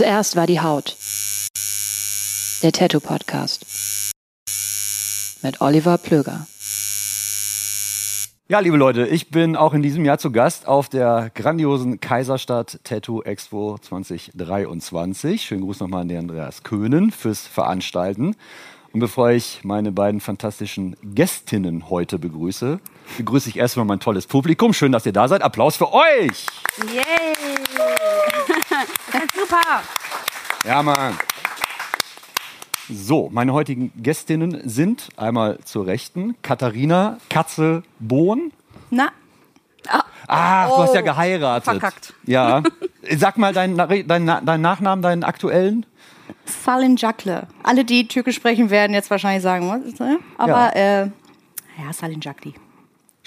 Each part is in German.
Zuerst war die Haut. Der Tattoo Podcast. Mit Oliver Plöger. Ja, liebe Leute, ich bin auch in diesem Jahr zu Gast auf der grandiosen Kaiserstadt Tattoo Expo 2023. Schönen Gruß nochmal an den Andreas Köhnen fürs Veranstalten. Und bevor ich meine beiden fantastischen Gästinnen heute begrüße, begrüße ich erstmal mein tolles Publikum. Schön, dass ihr da seid. Applaus für euch! Yay! Super! Ja, Mann. So, meine heutigen Gästinnen sind einmal zur Rechten Katharina Katze Bohn. Na, Ah, du hast ja Oh, geheiratet. verkackt. Ja. Sag mal deinen dein, dein Nachnamen, deinen aktuellen. Salin Jakle. Alle, die Türkisch sprechen, werden jetzt wahrscheinlich sagen, was ist das? Aber, äh, ja, Salin Jakli.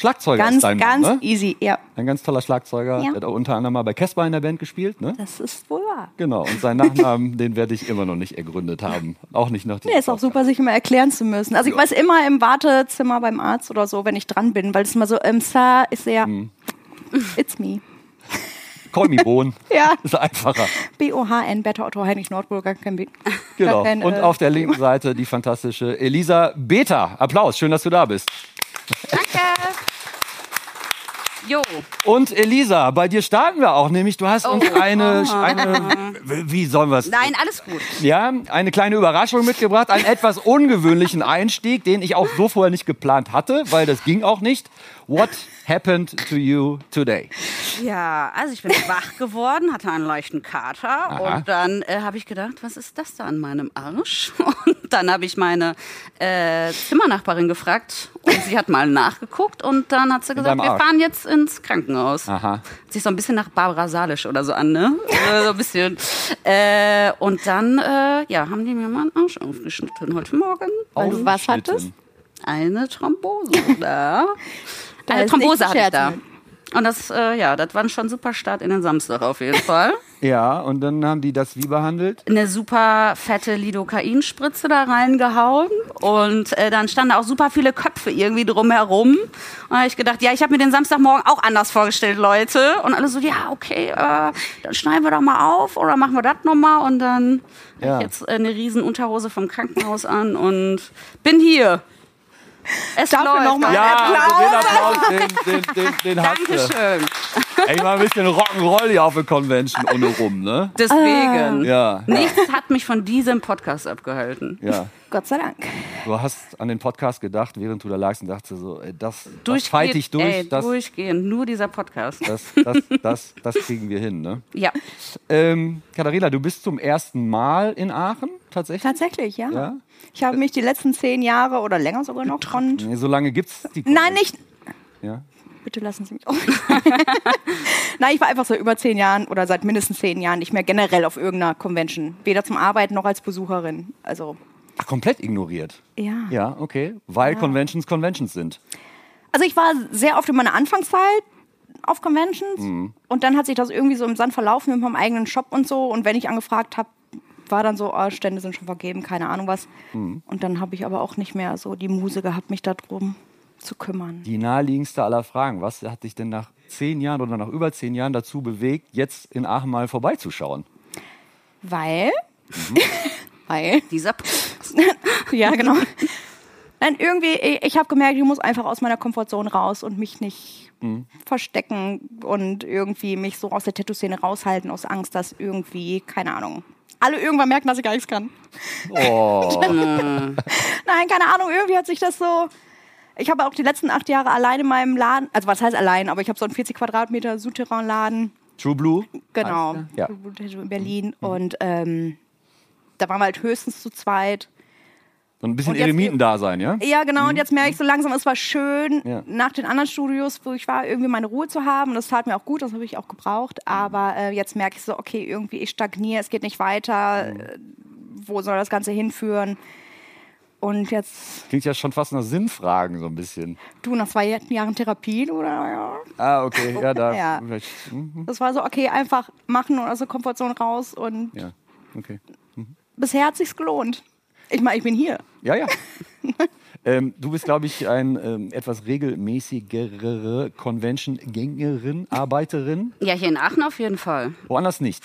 Schlagzeuger Ganz, ist dein ganz Mann, ne? easy, ja. Ein ganz toller Schlagzeuger. Ja. Der hat auch unter anderem mal bei Casper in der Band gespielt, ne? Das ist wohl wahr. Genau. Und seinen Nachnamen, den werde ich immer noch nicht ergründet haben. Auch nicht nach Nee, ist auch super, sich immer erklären zu müssen. Also ich weiß immer im Wartezimmer beim Arzt oder so, wenn ich dran bin, weil es immer so, ähm, Sir, ist sehr, Hm. it's me. Call me Bohn. Ja. Ist einfacher. B-O-H-N, Bertha Otto Heinrich Nordburg, gar kein B. Genau. Und äh, auf der linken Seite die fantastische Elisa Beta. Applaus. Schön, dass du da bist. Danke. Jo, Und Elisa, bei dir starten wir auch, nämlich du hast uns eine, eine, wie sollen wir es? nein, alles gut. Ja, eine kleine Überraschung mitgebracht, einen etwas ungewöhnlichen Einstieg, den ich auch so vorher nicht geplant hatte, weil das ging auch nicht. What happened to you today? Ja, also ich bin wach geworden, hatte einen leichten Kater Aha. und dann äh, habe ich gedacht, was ist das da an meinem Arsch? Und dann habe ich meine äh, Zimmernachbarin gefragt und sie hat mal nachgeguckt und dann hat sie gesagt, wir fahren jetzt ins Krankenhaus. Aha. Sieht so ein bisschen nach Barbara Salisch oder so an, ne? Äh, so ein bisschen. Äh, und dann, äh, ja, haben die mir mal einen Arsch aufgeschnitten heute Morgen. Weil du was hattest? Eine Thrombose. da. Da Eine Thrombose hatte ich da. mit. Und das, äh, ja, das war schon super Start in den Samstag auf jeden Fall. Ja, und dann haben die das wie behandelt? Eine super fette Lidocain-Spritze da reingehauen und äh, dann standen auch super viele Köpfe irgendwie drumherum. Und da habe ich gedacht, ja, ich habe mir den Samstagmorgen auch anders vorgestellt, Leute. Und alle so, ja, okay, äh, dann schneiden wir doch mal auf oder machen wir das nochmal. Und dann Ja. habe ich jetzt äh, eine riesen Unterhose vom Krankenhaus an und bin hier. Es Dafür läuft. noch mal Ja, Applaus. den Applaus, den, den, den, den. Dankeschön. Ey, mal ein bisschen Rock'n'Roll hier auf der Convention ohne rum, ne? Deswegen. Ja, ja, Nichts hat mich von diesem Podcast abgehalten. ja. Gott sei Dank. Du hast an den Podcast gedacht, während du da lagst und dachtest so, ey, das, das fight ich durch, ey, das, durchgehend. Nur dieser Podcast. das, das, das, das kriegen wir hin, ne? Ja. Ähm, Katharina, du bist zum ersten Mal in Aachen, tatsächlich? Tatsächlich, ja. Ja? Ich habe mich die letzten zehn Jahre oder länger sogar noch von. Nee, so lange gibt's die Nein, nicht. Ja. Bitte lassen Sie mich auch. Nein, ich war einfach so über zehn Jahren oder seit mindestens zehn Jahren nicht mehr generell auf irgendeiner Convention. Weder zum Arbeiten noch als Besucherin. Also Ach, komplett ignoriert. Ja. Ja, okay. Weil Conventions Conventions sind. Also ich war sehr oft in meiner Anfangszeit auf Conventions Mhm. und dann hat sich das irgendwie so im Sand verlaufen mit meinem eigenen Shop und so. Und wenn ich angefragt habe, war dann so, oh, Stände sind schon vergeben, keine Ahnung was. Mhm. Und dann habe ich aber auch nicht mehr so die Muse gehabt, mich darum zu kümmern. Die naheliegendste aller Fragen. Was hat dich denn nach zehn Jahren oder nach über zehn Jahren dazu bewegt, jetzt in Aachen mal vorbeizuschauen? Weil, Mhm. weil, Dieser ja genau. Nein, irgendwie, ich, ich habe gemerkt, ich muss einfach aus meiner Komfortzone raus und mich nicht Mhm. verstecken und irgendwie mich so aus der Tattoo-Szene raushalten aus Angst, dass irgendwie, keine Ahnung, alle irgendwann merken, dass ich gar nichts kann. Oh, Nein, keine Ahnung, irgendwie hat sich das so. Ich habe auch die letzten acht Jahre allein in meinem Laden, also was heißt allein, aber ich habe so einen 40 Quadratmeter Souterrain-Laden, True Blue? genau, Ja. in Berlin und ähm, da waren wir halt höchstens zu zweit. So ein bisschen Eremitendasein, ja? Ja, genau, und jetzt merke ich so langsam, es war schön, Ja. nach den anderen Studios, wo ich war, irgendwie meine Ruhe zu haben. Und das tat mir auch gut, das habe ich auch gebraucht. Aber äh, jetzt merke ich so, okay, irgendwie ich stagniere, es geht nicht weiter. Äh, Wo soll das Ganze hinführen? Und jetzt, Klingt ja schon fast nach Sinnfragen so ein bisschen. du, nach zwei Jahren Therapie, oder? Ja. Ah, okay, ja, da. Ja. vielleicht- hm, Das war so, okay, einfach machen und aus der Komfortzone raus. Und Ja, okay. bisher hat sich's gelohnt. Ich meine, ich bin hier. Ja, ja. ähm, du bist, glaube ich, ein ähm, etwas regelmäßigere Convention-Gängerin, Arbeiterin. Ja, hier in Aachen auf jeden Fall. Woanders nicht.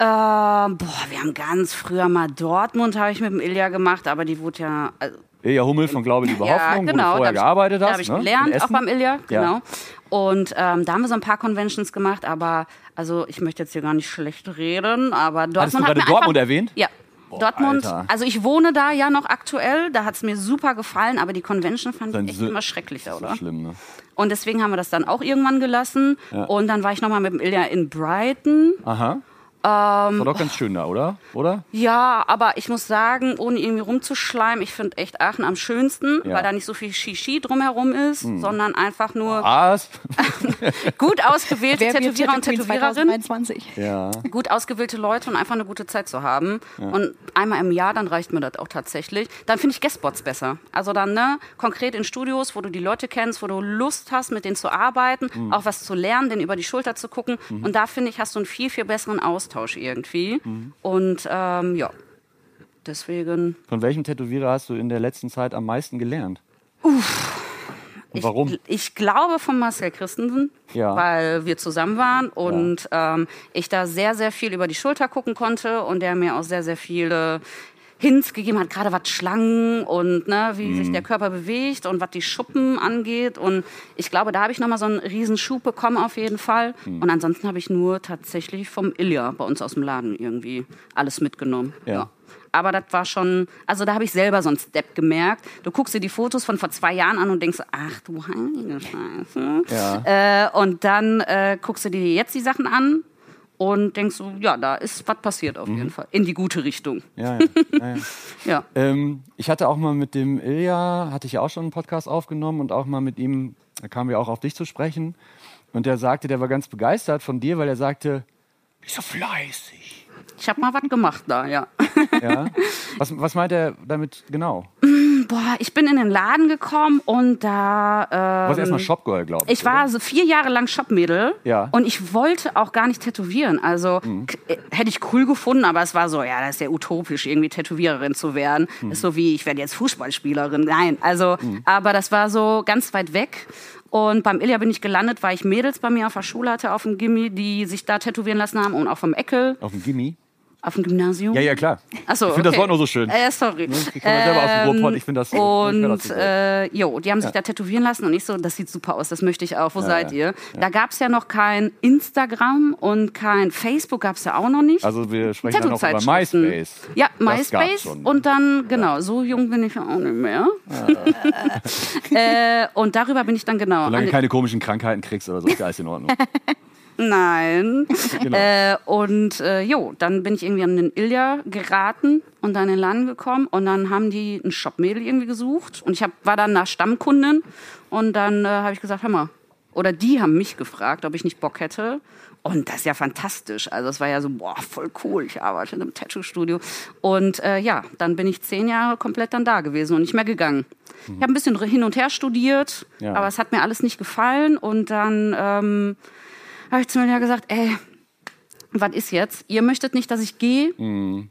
Ähm, boah, wir haben ganz früher mal Dortmund, habe ich mit dem Ilja gemacht, aber die wurde ja. Also, Ilja Hummel von Glaube, Liebe ja, Hoffnung, genau. wo du vorher da hab gearbeitet ich, hast. Da habe ich ne? Gelernt, auch beim Ilja, Ja. genau. Und ähm, da haben wir so ein paar Conventions gemacht, aber also ich möchte jetzt hier gar nicht schlecht reden, aber Dortmund Hattest du hat gerade Dortmund einfach, erwähnt? Ja. Boah, Dortmund, Alter. also ich wohne da ja noch aktuell, da hat es mir super gefallen, aber die Convention fand Dann ich echt so- immer schrecklicher, So oder? schlimm, ne? Und deswegen haben wir das dann auch irgendwann gelassen. Ja. Und dann war ich nochmal mit dem Ilja in Brighton. Aha. Ähm, War doch ganz schön da, oder? Oder? Ja, aber ich muss sagen, ohne irgendwie rumzuschleimen, ich finde echt Aachen am schönsten, Ja. Hm. weil da nicht so viel Shishi drumherum ist, sondern einfach nur Was? gut ausgewählte Wer Tätowierer und Tätowiererinnen, 2023? Ja. gut ausgewählte Leute und einfach eine gute Zeit zu haben. Und einmal im Jahr, dann reicht mir das auch tatsächlich. Dann finde ich Guestspots besser. Also dann ne, konkret in Studios, wo du die Leute kennst, wo du Lust hast, mit denen zu arbeiten, Hm. auch was zu lernen, denen über die Schulter zu gucken. Mhm. Und da finde ich, hast du einen viel, viel besseren Austausch irgendwie. Und ähm, ja, deswegen. Von welchem Tätowierer hast du in der letzten Zeit am meisten gelernt? Uff. Und warum? Ich, ich glaube von Marcel Christensen, Ja. weil wir zusammen waren und ähm, ich da sehr, sehr viel über die Schulter gucken konnte und der mir auch sehr, sehr viele Hints gegeben hat, gerade was Schlangen und ne, wie Mhm. sich der Körper bewegt und was die Schuppen angeht. Und ich glaube, da habe ich nochmal so einen riesen Schub bekommen auf jeden Fall. Mhm. Und ansonsten habe ich nur tatsächlich vom Ilja bei uns aus dem Laden irgendwie alles mitgenommen. Ja. Aber das war schon, also da habe ich selber so einen Step gemerkt. Du guckst dir die Fotos von vor zwei Jahren an und denkst, ach du heilige Scheiße. Ja. Äh, und dann äh, guckst du dir jetzt die Sachen an und denkst so, ja, da ist was passiert auf Mhm. jeden Fall. In die gute Richtung. Ja, ja. ja, ja. Ja. Ähm, ich hatte auch mal mit dem Ilja, hatte ich ja auch schon einen Podcast aufgenommen und auch mal mit ihm, da kamen wir auch auf dich zu sprechen. Und der sagte, der war ganz begeistert von dir, weil er sagte, bist so fleißig. Ich habe mal was gemacht da, ja. Ja. Was, was meint er damit genau? Boah, ich bin in den Laden gekommen und da. Du warst Ähm, erstmal Shopgirl, glaube ich. Ich war oder? so vier Jahre lang Shopmädel Ja. Mhm. und ich wollte auch gar nicht tätowieren. Also k- äh, hätte ich cool gefunden, aber es war so, ja, das ist ja utopisch, irgendwie Tätowiererin zu werden. Mhm. Ist so wie, ich werde jetzt Fußballspielerin. Nein, also, aber das war so ganz weit weg. Und beim Ilja bin ich gelandet, weil ich Mädels bei mir auf der Schule hatte, auf dem Gimmi, die sich da tätowieren lassen haben und auch vom Eckel, Auf dem Gimmi? Auf dem Gymnasium. Ja, ja, klar. Ach so, ich finde das okay. Wort nur so schön. Äh, sorry. Ich komme ja selber aus dem Ruhrpott, ich finde das- das Und äh, jo, die haben sich da tätowieren lassen und ich so, das sieht super aus, das möchte ich auch. Wo seid ja, ihr? Da gab es ja noch kein Instagram und kein Facebook gab es ja auch noch nicht. Also wir sprechen dann noch über. MySpace. Ja, Das MySpace und dann, genau, so jung bin ich ja auch nicht mehr. äh, und darüber bin ich dann genau. Solange an du keine komischen Krankheiten kriegst oder so, ist ja alles in Ordnung. Nein. Genau. Äh, und äh, jo, dann bin ich irgendwie an den Ilja geraten und dann in den Laden gekommen und dann haben die ein Shopmädel irgendwie gesucht und ich hab, war dann nach Stammkundin und dann äh, habe ich gesagt, hör mal, oder die haben mich gefragt, ob ich nicht Bock hätte Und das ist ja fantastisch. Also es war ja so, boah, voll cool. Ich arbeite in einem Tattoo-Studio. Und äh, ja, dann bin ich zehn Jahre komplett dann da gewesen und nicht mehr gegangen. Ich habe ein bisschen hin und her studiert, Ja. aber es hat mir alles nicht gefallen. Und dann ähm, habe ich zu mir gesagt, ey, was ist jetzt? Ihr möchtet nicht, dass ich gehe.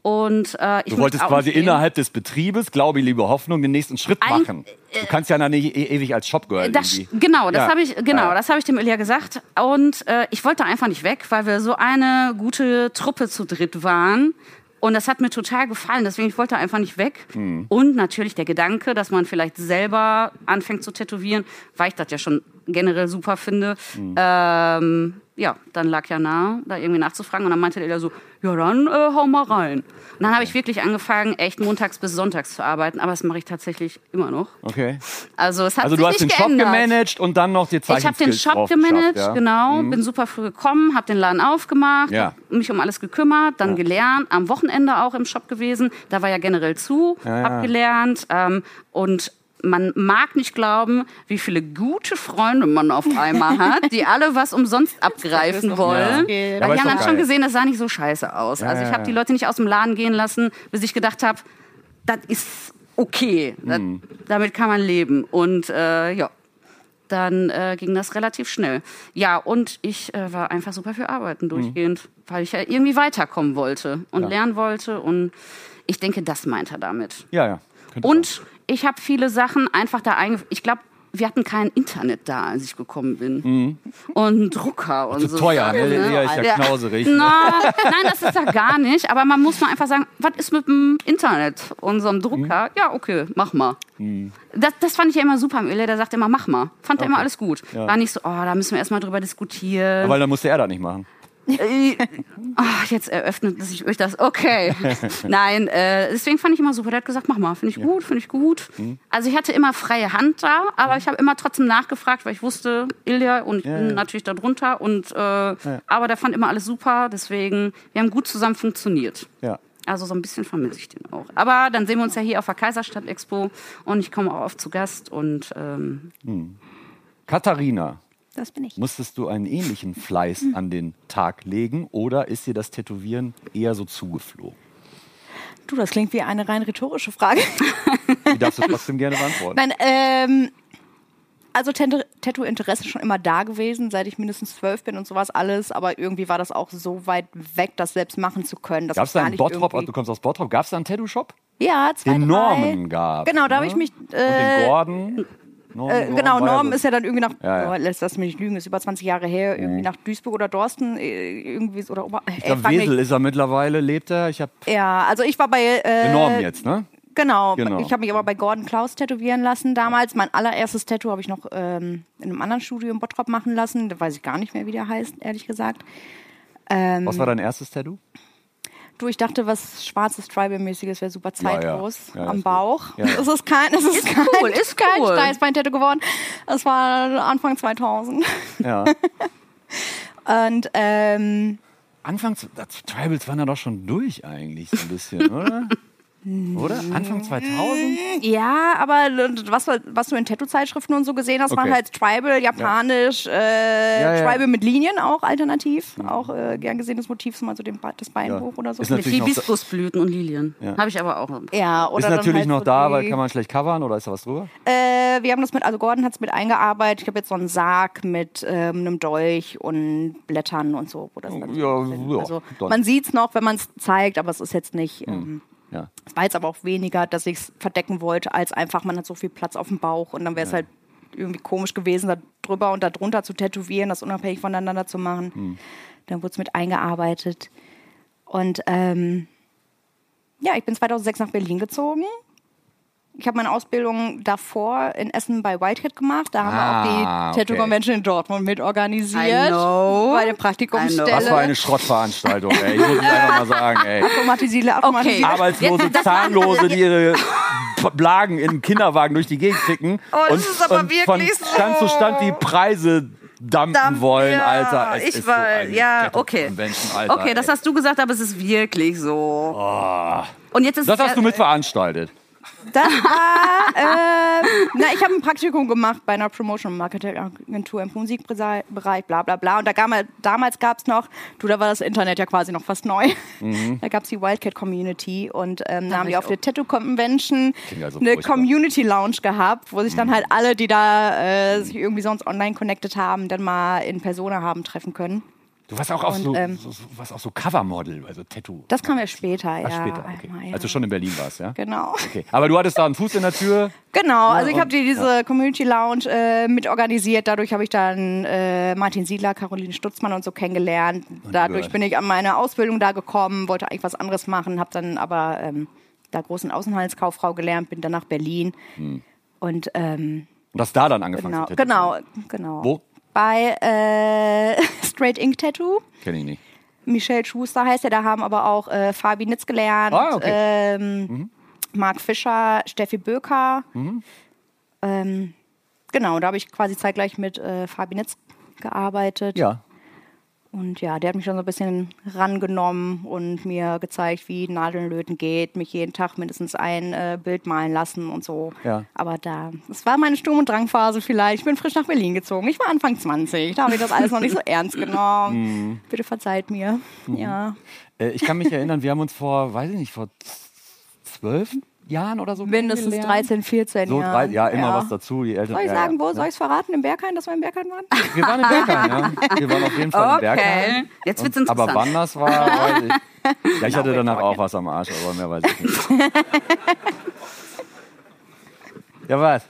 Und äh, ich Du wolltest quasi innerhalb des Betriebes, Glaube, Liebe, Hoffnung, den nächsten Schritt Ein- machen. Du kannst ja dann nicht e ewig als Shopgirl Das, irgendwie. genau, das Ja. habe ich, genau, Ja. das habe ich dem Ilja gesagt. Und äh, ich wollte einfach nicht weg, weil wir so eine gute Truppe zu dritt waren. Und das hat mir total gefallen, deswegen ich wollte einfach nicht weg. Mhm. Und natürlich der Gedanke, dass man vielleicht selber anfängt zu tätowieren, weil ich das ja schon generell super finde. Mhm. Ähm, ja, dann lag ja nahe, da irgendwie nachzufragen. Und dann meinte der so, ja dann äh, hau mal rein. Und dann habe ich wirklich angefangen, echt montags bis sonntags zu arbeiten. Aber das mache ich tatsächlich immer noch. Okay. Also es hat Also sich du hast den nicht Shop geändert. gemanagt und dann noch die Ich habe den Shop gemanagt, ja? genau. Bin super früh gekommen, habe den Laden aufgemacht, Ja. mich um alles gekümmert, dann gelernt, am Wochenende auch im Shop gewesen. Da war ja generell zu, Ja, hab ja. gelernt ähm, und man mag nicht glauben, wie viele gute Freunde man auf einmal hat, die alle was umsonst abgreifen wollen. Ja, Weil aber die haben dann schon gesehen, das sah nicht so scheiße aus. also ich habe die. Leute nicht aus dem Laden gehen lassen, bis ich gedacht habe, das ist okay. Das, Mhm. damit kann man leben. Und äh, ja, dann äh, ging das relativ schnell. Ja, und ich äh, war einfach super für Mhm. Arbeiten durchgehend, weil ich ja irgendwie weiterkommen wollte und Ja. lernen wollte. Und ich denke, das meint er damit. Ja, ja. Und ich habe viele Sachen einfach da eingeführt. Ich glaube, wir hatten kein Internet da, als ich gekommen bin. Und Drucker und Zu so. Mhm. teuer, ne? Sachen, Lea ist ja knauserig. ne? Na, nein, das ist ja gar nicht. Aber man muss mal einfach sagen, was ist mit dem Internet, unserem Drucker? Mhm. Ja, okay, mach mal. Das, das fand ich ja immer super am Öle. Der sagte immer, mach mal. Fand er immer alles gut. Ja. War nicht so, oh, da müssen wir erstmal drüber diskutieren. Weil dann musste er das nicht machen. Äh, ah, jetzt eröffnet sich euch das. Okay. Nein, äh, deswegen fand ich immer super. Der hat gesagt, mach mal, finde ich gut, finde ich gut. Mhm. Also ich hatte immer freie Hand da, aber ich habe immer trotzdem nachgefragt, weil ich wusste, Ilja und ich Ja, bin ja. natürlich da drunter. Und, äh, Aber der fand immer alles super, deswegen, wir haben gut zusammen funktioniert. Ja. Also so ein bisschen vermisse ich den auch. Aber dann sehen wir uns ja hier auf der Kaiserstadt Expo und ich komme auch oft zu Gast und ähm, Katharina, Das bin ich. musstest du einen ähnlichen Fleiß an den Tag legen oder ist dir das Tätowieren eher so zugeflogen? Du, das klingt wie eine rein rhetorische Frage. Die darfst du trotzdem gerne beantworten. Nein, ähm, also Tattoo-Interesse schon immer da gewesen, seit ich mindestens zwölf bin und sowas alles. Aber irgendwie war das auch so weit weg, das selbst machen zu können. Gab es da einen Bottrop, du kommst aus Bottrop, gab es da einen Tattoo-Shop? Ja, zwei, Den drei. Norman gab. Genau, da habe ne? ich mich. Und den Äh, Gordon. Norman, äh, genau, Norm ist ja dann irgendwie nach, Ja, ja. Lässt das mich nicht lügen, ist über 20 Jahre her, irgendwie nach Duisburg oder Dorsten, äh, irgendwie oder Ober Ich ey, glaube, frag mich. Wesel ist er mittlerweile, lebt er. Ich habe Ja, also ich war bei. Äh, Norman jetzt, ne? Genau, Genau. ich habe mich aber bei Gordon Klaus tätowieren lassen damals. Mein allererstes Tattoo habe ich noch ähm, in einem anderen Studio in Bottrop machen lassen. Da weiß ich gar nicht mehr, wie der heißt, ehrlich gesagt. Ähm, Was war dein erstes Tattoo? Du, ich dachte, was schwarzes Tribal-mäßiges wäre super Ja, ja. zeitlos Ja, ja, am ist Bauch. Es ist kein, es ist, kein, cool, ist kein cool. Steißbein-Tattoo geworden. Das war Anfang 2000. Ja. Und ähm, Anfangs, das Tribals waren ja doch schon durch eigentlich so ein bisschen, oder? Oder? Anfang 2000? ja, aber was, was du in Tattoo-Zeitschriften und so gesehen hast, waren Okay. halt Tribal, japanisch, äh, Ja, ja. Tribal mit Linien auch alternativ. Auch äh, gern gesehenes Motiv, so mal so Be- das Bein Ja. hoch oder so. Ist mit Hibiskusblüten und Lilien. Ja. Habe ich aber auch. ja, oder ist natürlich halt noch so da, weil kann man schlecht covern oder ist da was drüber? Äh, wir haben das mit, also Gordon hat es mit eingearbeitet. Ich habe jetzt so einen Sarg mit ähm, einem Dolch und Blättern und so. Wo das dann Ja, so ja, also man sieht es noch, wenn man es zeigt, aber es ist jetzt nicht. Ähm, Ja. es war jetzt aber auch weniger, dass ich es verdecken wollte, als einfach, man hat so viel Platz auf dem Bauch und dann wäre es halt irgendwie komisch gewesen, da drüber und da drunter zu tätowieren, das unabhängig voneinander zu machen. Hm. Dann wurde es mit eingearbeitet. Und ähm, ja, ich bin 2006 nach Berlin gezogen. Ich habe meine Ausbildung davor in Essen bei Whitehead gemacht. Da haben wir Ah, auch die Tattoo okay. Convention in Dortmund mit organisiert. I know. Bei der. Praktikumsstelle. Was für eine Schrottveranstaltung, ey. Ich muss es einfach mal sagen, ey. Automatisierte, automatisierte. Arbeitslose, Jetzt- das- Zahnlose, die ihre Blagen im Kinderwagen durch die Gegend kicken. Oh, das und, ist aber und wirklich von Stand zu Stand die Preise dampen Dampf- wollen, ja, Alter. Es ich ist war- so ja, okay. Alter, Okay, das ey. hast du gesagt, aber es ist wirklich so. Und jetzt ist Das es hast du ja, mit veranstaltet. Das war, äh, na, ich habe ein Praktikum gemacht bei einer Promotion und Marketing Agentur im Musikbereich, bla bla bla. Und da gab, damals gab es noch, du, da war das Internet ja quasi noch fast neu. Mhm. Da gab es die Wildcat Community und ähm, da haben die auf auch. der Tattoo Convention Klingt also eine furchtbar. Community Lounge gehabt, wo sich Mhm. dann halt alle, die da äh, sich irgendwie sonst online connected haben, dann mal in Persona haben treffen können. Du warst auch, auf Und, so, ähm, so, warst auch so Covermodel, also Tattoo. Das kam ja später, Ach, ja. später, okay. einmal, ja. Als du schon in Berlin warst, ja? Genau. Okay. Aber du hattest da einen Fuß in der Tür. Genau, also ich habe diese Community Lounge äh, mitorganisiert. Dadurch habe ich dann äh, Martin Siedler, Caroline Stutzmann und so kennengelernt. Dadurch gehört. bin ich an meine Ausbildung da gekommen, wollte eigentlich was anderes machen, habe dann aber ähm, da großen Außenhandelskauffrau gelernt, bin dann nach Berlin. Hm. Und ähm, Und hast da dann angefangen genau, zu tätowieren. genau, genau. Wo? Bei äh, Straight Ink Tattoo. Kenn ich nicht. Michel Schuster heißt er, da haben aber auch äh, Fabi Nitz gelernt, Ah, okay. ähm, Marc Fischer, Steffi Böker. Ähm, genau, da habe ich quasi zeitgleich mit äh, Fabi Nitz gearbeitet. Ja. Und ja, der hat mich schon so ein bisschen rangenommen und mir gezeigt, wie Nadelnlöten geht, mich jeden Tag mindestens ein äh, Bild malen lassen und so. Ja. Aber da, das war meine Sturm- und Drangphase vielleicht. Ich bin frisch nach Berlin gezogen. Ich war Anfang 20. Da habe ich das alles noch nicht so ernst genommen. Bitte verzeiht mir. Ja. Äh, ich kann mich erinnern, wir haben uns vor, weiß ich nicht, vor zwölf Jahren oder so Mindestens kennengelernt. 13, 14 So, Jahre. drei, ja, immer was dazu. Die Eltern, Soll ich ja, sagen, ja. wo? Soll ich es verraten? Im Berghain, dass wir im Berghain waren? Wir waren im Berghain, ja. Wir waren auf jeden Fall im Berghain. Okay, jetzt wird's Und- Aber interessant. wann das war, weiß ich. Ja, ich hatte danach auch was am Arsch, aber mehr weiß ich nicht. Ja, was?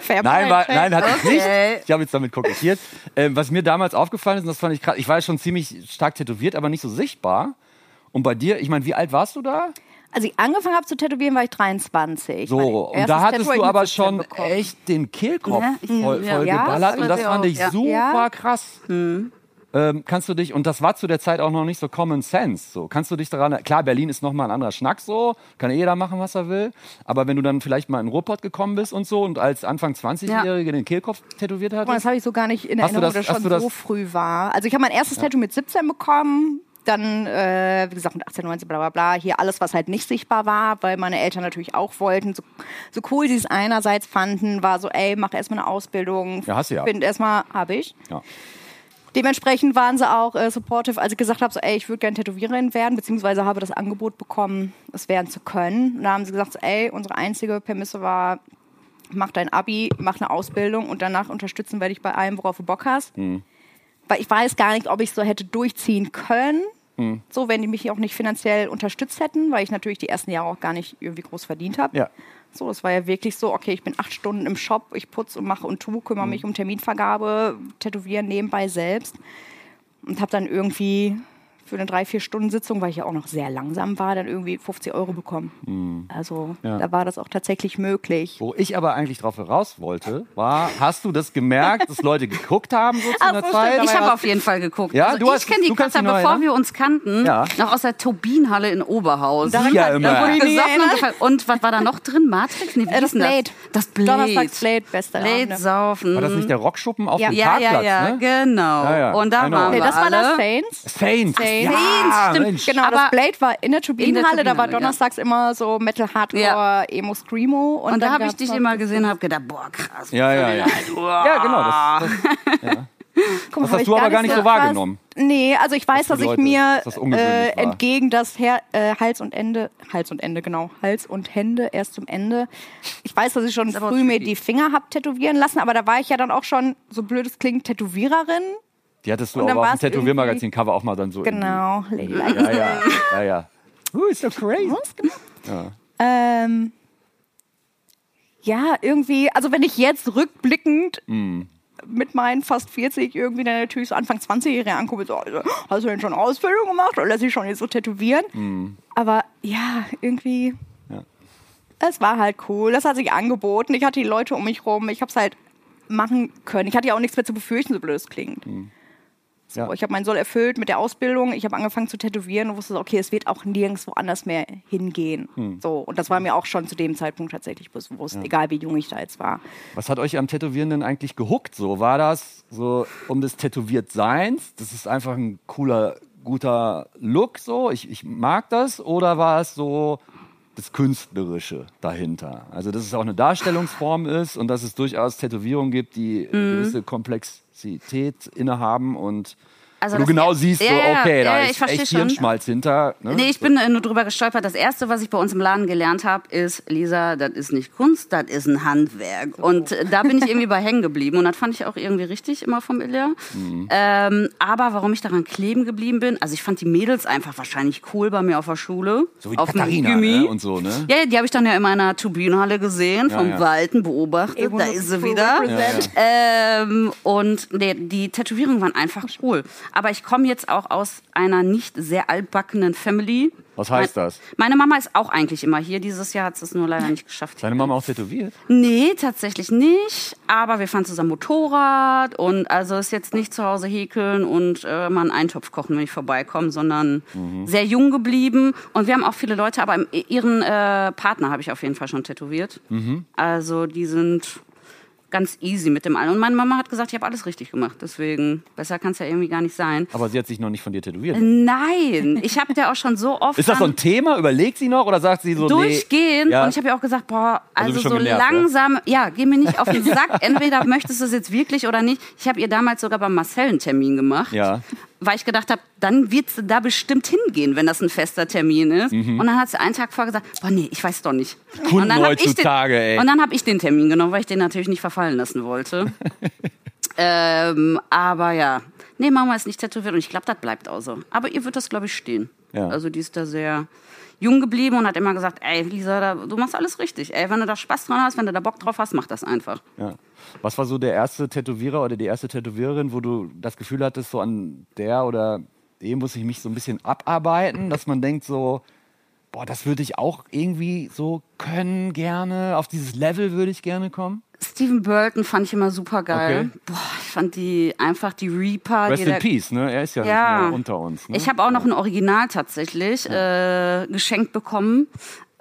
Fair Nein, war, nein, hatte ich Okay. nicht. Ich habe jetzt damit kokettiert. Ähm, was mir damals aufgefallen ist, und das fand ich krass, ich war schon ziemlich stark tätowiert, aber nicht so sichtbar. Und bei dir, ich meine, wie alt warst du da? Als ich angefangen habe zu tätowieren, war ich 23. So, und da hattest Tattoo du aber mit 17 schon bekommen. echt den Kehlkopf Ja, ich- voll, ja. voll Ja, geballert. das Und das fand auch, ich ja. super Ja. krass. Ähm, kannst du dich, und das war zu der Zeit auch noch nicht so Common Sense. So, kannst du dich daran, klar, Berlin ist nochmal ein anderer Schnack so, kann jeder machen, was er will. Aber wenn du dann vielleicht mal in den Ruhrpott gekommen bist und so und als Anfang 20-Jährige den Kehlkopf tätowiert hattest, das habe ich so gar nicht in Erinnerung, das- dass hast schon das- so früh war. Also ich habe mein erstes Tattoo mit 17 bekommen. Dann, äh, wie gesagt, mit 18, 19, bla bla bla. Hier alles, was halt nicht sichtbar war, weil meine Eltern natürlich auch wollten. So, so cool sie es einerseits fanden, war so, ey, mach erstmal eine Ausbildung. Ja, hast du ja. Find erstmal, habe ich. ja. Dementsprechend waren sie auch äh, supportive, als ich gesagt habe, so, ey, ich würde gerne Tätowiererin werden, beziehungsweise habe das Angebot bekommen, es werden zu können. Und da haben sie gesagt, so, ey, unsere einzige Prämisse war, mach dein Abi, mach eine Ausbildung und danach unterstützen wir dich bei allem, worauf du Bock hast. Weil ich weiß gar nicht, ob ich so hätte durchziehen können, so wenn die mich auch nicht finanziell unterstützt hätten, weil ich natürlich die ersten Jahre auch gar nicht irgendwie groß verdient habe. Ja. So, das war ja wirklich so, okay, ich bin acht Stunden im Shop, ich putze und mache und tu, kümmere mich um Terminvergabe, tätowieren nebenbei selbst und habe dann irgendwie für eine drei, vier Stunden Sitzung, weil ich ja auch noch sehr langsam war, dann irgendwie 50 Euro bekommen. Also Ja. da war das auch tatsächlich möglich. Wo ich aber eigentlich drauf heraus wollte, war, hast du das gemerkt, dass Leute geguckt haben so zu Ach, einer so, Zeit? Ich habe ja. auf jeden Fall geguckt. Ja, also du ich hast- kenne die noch bevor erinnern? wir uns kannten, Ja. noch aus der Turbinenhalle in Oberhausen. Daran Ja, immer. und, was war da noch drin? Matrix? Nee, Äh, das Blade. Das Blade. Donnerstags Blade, beste Blade Abende. saufen. War das nicht der Rockschuppen auf Ja. dem ja, Parkplatz? ja, ja, ne? genau. Ja, ja. Und da know. waren Nee, wir das war das Saints. Saints. Saints. Ja, stimmt. Mensch. Genau, Aber- das Blade war in der Turbinenhalle, da war Turbinenhalle, ja. donnerstags immer so Metal Hardcore, Ja. Emo Screamo. Und, Und da habe ich dich immer gesehen und habe gedacht, boah, krass. Ja, ja, ja. Ja, genau. Das, das, Guck Das hast du aber gar nicht so wahrgenommen. Nee, also ich weiß, für dass ich mir dass das äh, entgegen das Her äh, Hals und Ende, Hals und Ende, genau, Hals und Hände erst zum Ende. Ich weiß, dass ich schon früh mir die Finger hab tätowieren lassen, aber da war ich ja dann auch schon, so blöd es klingt, Tätowiererin. Die hattest du aber auf dem Tätowiermagazin-Cover auch mal dann so. Genau, Lady Like ja, ja, ja, ja. Uh, ist so crazy. Genau. Ähm, ja, irgendwie, also wenn ich jetzt rückblickend Mm. mit meinen fast 40 irgendwie dann natürlich so Anfang 20-Jährige angucke, so, also, hast du denn schon Ausbildung gemacht oder lässt sich schon jetzt so tätowieren? Aber ja, irgendwie, Mm. Ja. es war halt cool, das hat sich angeboten, ich hatte die Leute um mich rum, ich habe es halt machen können. Ich hatte ja auch nichts mehr zu befürchten, so blöd es klingt. So, Ja. Ich habe meinen Soll erfüllt mit der Ausbildung. Ich habe angefangen zu tätowieren und wusste, okay, es wird auch nirgendwo anders mehr hingehen. So, und das war mir auch schon zu dem Zeitpunkt tatsächlich bewusst, egal wie jung ich da jetzt war. Was hat euch am Tätowieren denn eigentlich gehuckt? So war das so um des Tätowiertseins? Das ist einfach ein cooler, guter Look. So, ich, ich mag das. Oder war es so das Künstlerische dahinter. Also, dass es auch eine Darstellungsform ist und dass es durchaus Tätowierungen gibt, die Mhm. eine gewisse Komplexität innehaben und Also du genau siehst, Ja, so, okay, ja, da ja, ich ist echt schon. Hirnschmalz hinter. Ne? Nee, ich bin äh, nur drüber gestolpert. Das erste, was ich bei uns im Laden gelernt habe, ist, Lisa, das ist nicht Kunst, das ist ein Handwerk. Und äh, da bin ich irgendwie bei hängen geblieben. Und das fand ich auch irgendwie richtig immer vom Ilja. Mhm. Ähm, aber warum ich daran kleben geblieben bin, also ich fand die Mädels einfach wahrscheinlich cool bei mir auf der Schule. so wie die auf Katharina ne? und so, ne? Ja, die habe ich dann ja in meiner Turbinenhalle gesehen, Ja, vom ja. Walten beobachtet. Da ist sie wieder. Ähm, und nee, die Tätowierungen waren einfach cool. Aber ich komme jetzt auch aus einer nicht sehr altbackenen Family. Was heißt Mein- das? Meine Mama ist auch eigentlich immer hier. Dieses Jahr hat sie es nur leider nicht geschafft. Deine Mama auch tätowiert? Nee, tatsächlich nicht. Aber wir fahren zusammen Motorrad und also ist jetzt nicht zu Hause häkeln und äh, mal einen Eintopf kochen, wenn ich vorbeikomme, sondern sehr jung geblieben. Und wir haben auch viele Leute, aber ihren äh, Partner habe ich auf jeden Fall schon tätowiert. Also die sind ganz easy mit dem allen. Und meine Mama hat gesagt, ich habe alles richtig gemacht. Deswegen, besser kann es ja irgendwie gar nicht sein. Aber sie hat sich noch nicht von dir tätowiert. Nein, ich habe ja auch schon so oft Ist das so ein Thema? Überlegt sie noch oder sagt sie so, durchgehen. nee? Ja. Und ich habe ja auch gesagt, boah, Also also, so genervt, ja? langsam, ja, geh mir nicht auf den Sack. Entweder möchtest du es jetzt wirklich oder nicht. Ich habe ihr damals sogar beim Marcel einen Termin gemacht. Ja. Weil ich gedacht habe, dann wird sie da bestimmt hingehen, wenn das ein fester Termin ist. Und dann hat sie einen Tag vorher gesagt, boah, nee, ich weiß doch nicht. Mhm. Kunden und dann hab ich heutzutage, den, ey. Und dann habe ich den Termin genommen, weil ich den natürlich nicht verfallen lassen wollte. ähm, aber ja, nee, Mama ist nicht tätowiert und ich glaube, das bleibt auch so. Aber ihr wird das, glaube ich, stehen. Ja. Also die ist da sehr jung geblieben und hat immer gesagt, ey, Lisa, da, du machst alles richtig. Ey, wenn du da Spaß dran hast, wenn du da Bock drauf hast, mach das einfach. Ja. Was war so der erste Tätowierer oder die erste Tätowiererin, wo du das Gefühl hattest, so an der oder dem muss ich mich so ein bisschen abarbeiten, dass man denkt so, boah, das würde ich auch irgendwie so können, gerne, auf dieses Level würde ich gerne kommen? Steven Burton fand ich immer super geil. Okay. Boah, ich fand die einfach die Reaper. Rest in Peace, ne? Er ist ja, Ja. unter uns. Ne? Ich habe auch noch ein Original tatsächlich äh, geschenkt bekommen.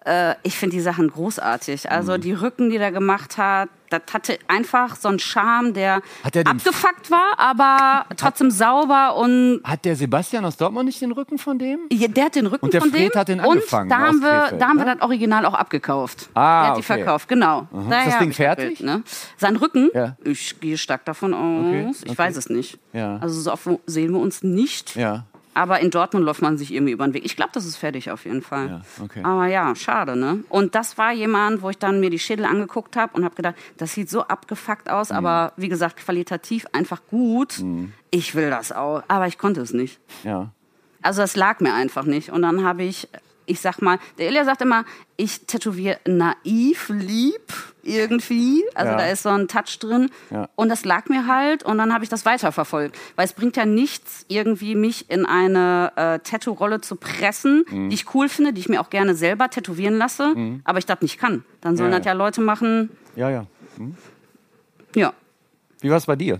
Äh, ich finde die Sachen großartig. Also Mhm. die Rücken, die der gemacht hat, das hatte einfach so einen Charme, der er abgefuckt war, aber trotzdem sauber und Hat der Sebastian aus Dortmund nicht den Rücken von dem? ja, der hat den Rücken Und der von Fred dem hat den und angefangen da aus haben wir, Krefeld, da haben wir ne? das Original auch abgekauft. Ah, der hat die okay. verkauft, genau. Daher das hab Ding fertig? Bild, ne? Sein Rücken, Ja. ich gehe stark davon aus. Okay, Ich okay. weiß es nicht. Ja. Also so oft sehen wir uns nicht. Ja. Aber in Dortmund läuft man sich irgendwie über den Weg. Ich glaube, das ist fertig auf jeden Fall. Ja, okay. Aber ja, schade, ne? Und das war jemand, wo ich dann mir die Schädel angeguckt habe und habe gedacht, das sieht so abgefuckt Mhm. aus, aber wie gesagt, qualitativ einfach gut. Ich will das auch, aber ich konnte es nicht. Ja. Also es lag mir einfach nicht. Und dann habe ich, ich sag mal, der Ilja sagt immer, ich tätowiere naiv, lieb irgendwie. Also Ja. da ist so ein Touch drin. Ja. Und das lag mir halt und dann habe ich das weiterverfolgt. Weil es bringt ja nichts, irgendwie mich in eine äh, Tattoo-Rolle zu pressen, Mhm. die ich cool finde, die ich mir auch gerne selber tätowieren lasse, aber ich das nicht kann. Dann sollen Ja, das ja Leute machen, Ja, ja. ja. Wie war es bei dir?